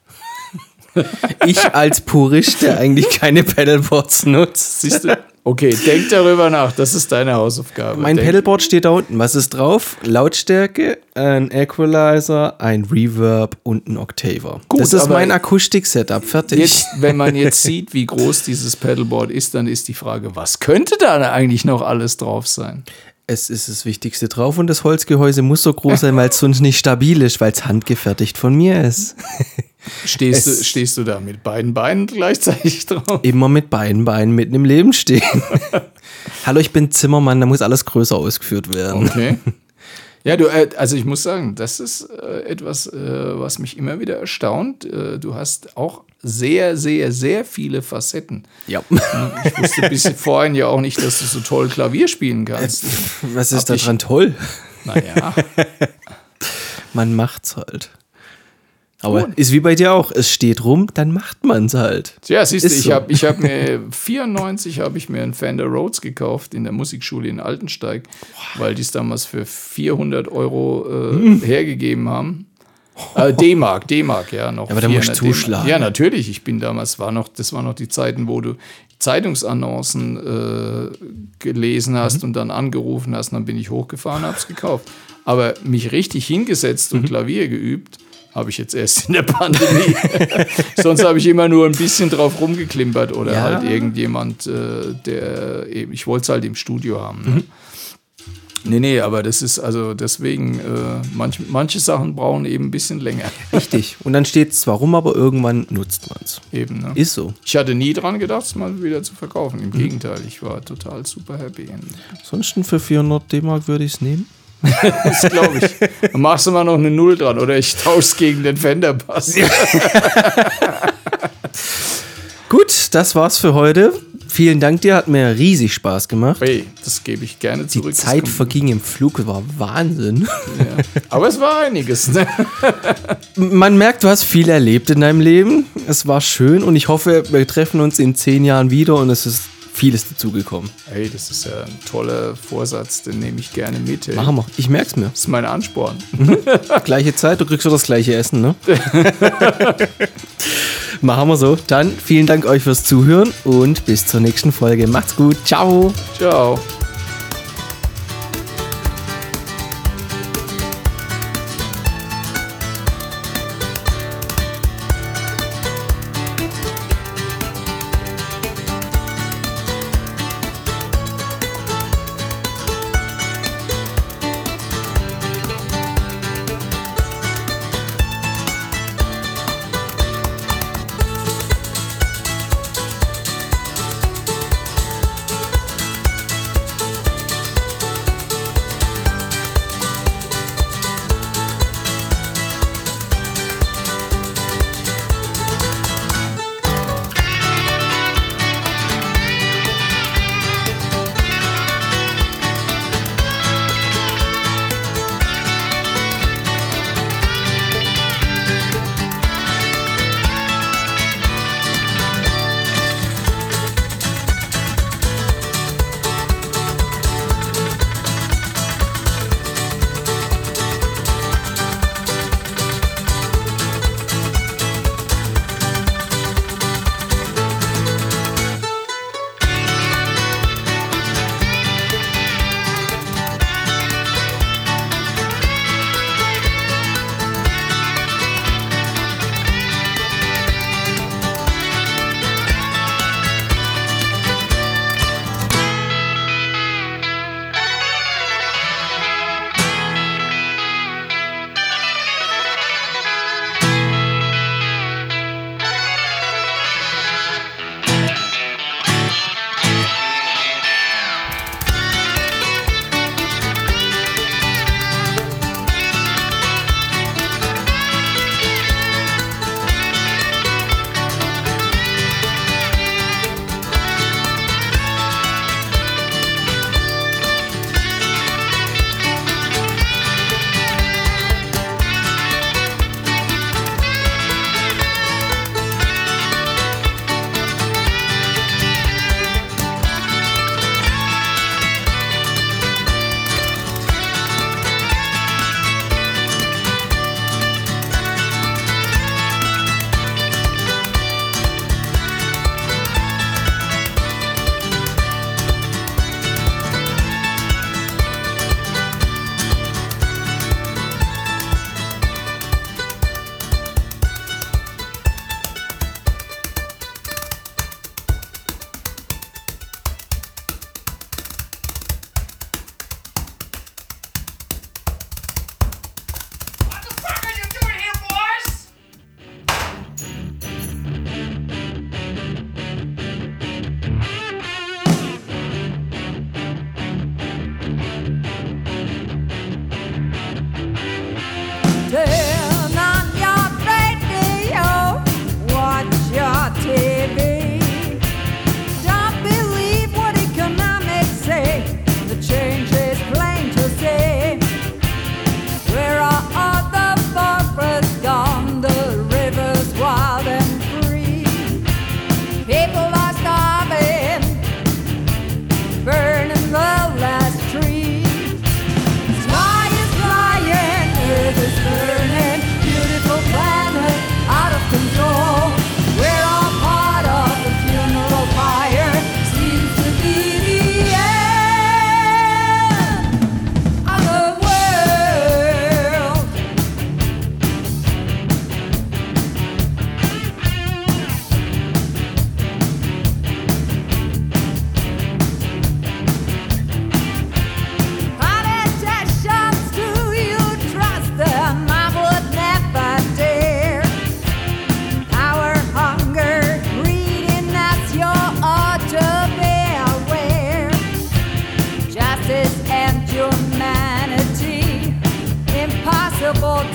Ich als Purist, der eigentlich keine Pedalboards nutzt. Siehst du? Okay, denk darüber nach. Das ist deine Hausaufgabe. Mein denk, Pedalboard steht da unten. Was ist drauf? Lautstärke, ein Equalizer, ein Reverb und ein Octaver. Gut, das ist mein Akustik-Setup. Fertig. Jetzt, wenn man jetzt sieht, wie groß dieses Paddleboard ist, dann ist die Frage, was könnte da eigentlich noch alles drauf sein? Es ist das Wichtigste drauf und das Holzgehäuse muss so groß sein, weil es sonst nicht stabil ist, weil es handgefertigt von mir ist. Stehst du, Es- stehst du da mit beiden Beinen gleichzeitig drauf? Immer mit beiden Beinen mitten im Leben stehen. Hallo, ich bin Zimmermann, da muss alles größer ausgeführt werden. Okay. Ja, du, äh, also ich muss sagen, das ist äh, etwas, äh, was mich immer wieder erstaunt. Du hast auch sehr, sehr, sehr viele Facetten. Ja. Ich wusste bis vorhin ja auch nicht, dass du so toll Klavier spielen kannst. Was ist Hab ich- daran toll? Naja, Man macht's halt. Aber ist wie bei dir auch. Es steht rum, dann macht man's halt. ja, siehst du, ich so. habe ich hab mir 94 habe ich mir einen Fender Rhodes gekauft in der Musikschule in Altensteig, weil die es damals für 400 Euro äh, Hm. hergegeben haben. Äh, D-Mark, D-Mark, ja, noch. aber da musst 400 du zuschlagen. Ja, natürlich. Ich bin damals, war noch, das waren noch die Zeiten, wo du Zeitungsannoncen äh, gelesen hast Mhm. und dann angerufen hast, und dann bin ich hochgefahren, habe es gekauft. Aber mich richtig hingesetzt Mhm. und Klavier geübt, habe ich jetzt erst in der Pandemie. Sonst habe ich immer nur ein bisschen drauf rumgeklimpert oder Ja. halt irgendjemand, äh, der eben, ich wollte es halt im Studio haben. Ne? Nee, nee, aber das ist also deswegen, äh, manch, manche Sachen brauchen eben ein bisschen länger. Richtig. Und dann steht es zwar rum, aber irgendwann nutzt man es. eben, ne? Ist so. Ich hatte nie dran gedacht, es mal wieder zu verkaufen. Im Gegenteil, ich war total super happy. Ansonsten für 400 D-Mark würde ich es nehmen. Das glaube ich. Dann machst du mal noch eine Null dran oder ich tausche gegen den Fender-Pass. Gut, das war's für heute. Vielen Dank dir, hat mir riesig Spaß gemacht. Hey, das gebe ich gerne Die zurück. Das Zeit verging im Flug, war Wahnsinn. ja. Aber es war einiges. Ne? Man merkt, du hast viel erlebt in deinem Leben. Es war schön und ich hoffe, wir treffen uns in zehn Jahren wieder und es ist vieles dazugekommen. Hey, das ist ja ein toller Vorsatz, den nehme ich gerne mit. Ey. Machen wir. Ich merk's mir. Das ist mein Ansporn. Gleiche Zeit, du kriegst doch das gleiche Essen, ne? Machen wir so. Dann vielen Dank euch fürs Zuhören und bis zur nächsten Folge. Macht's gut. Ciao. Ciao.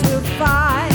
to fight.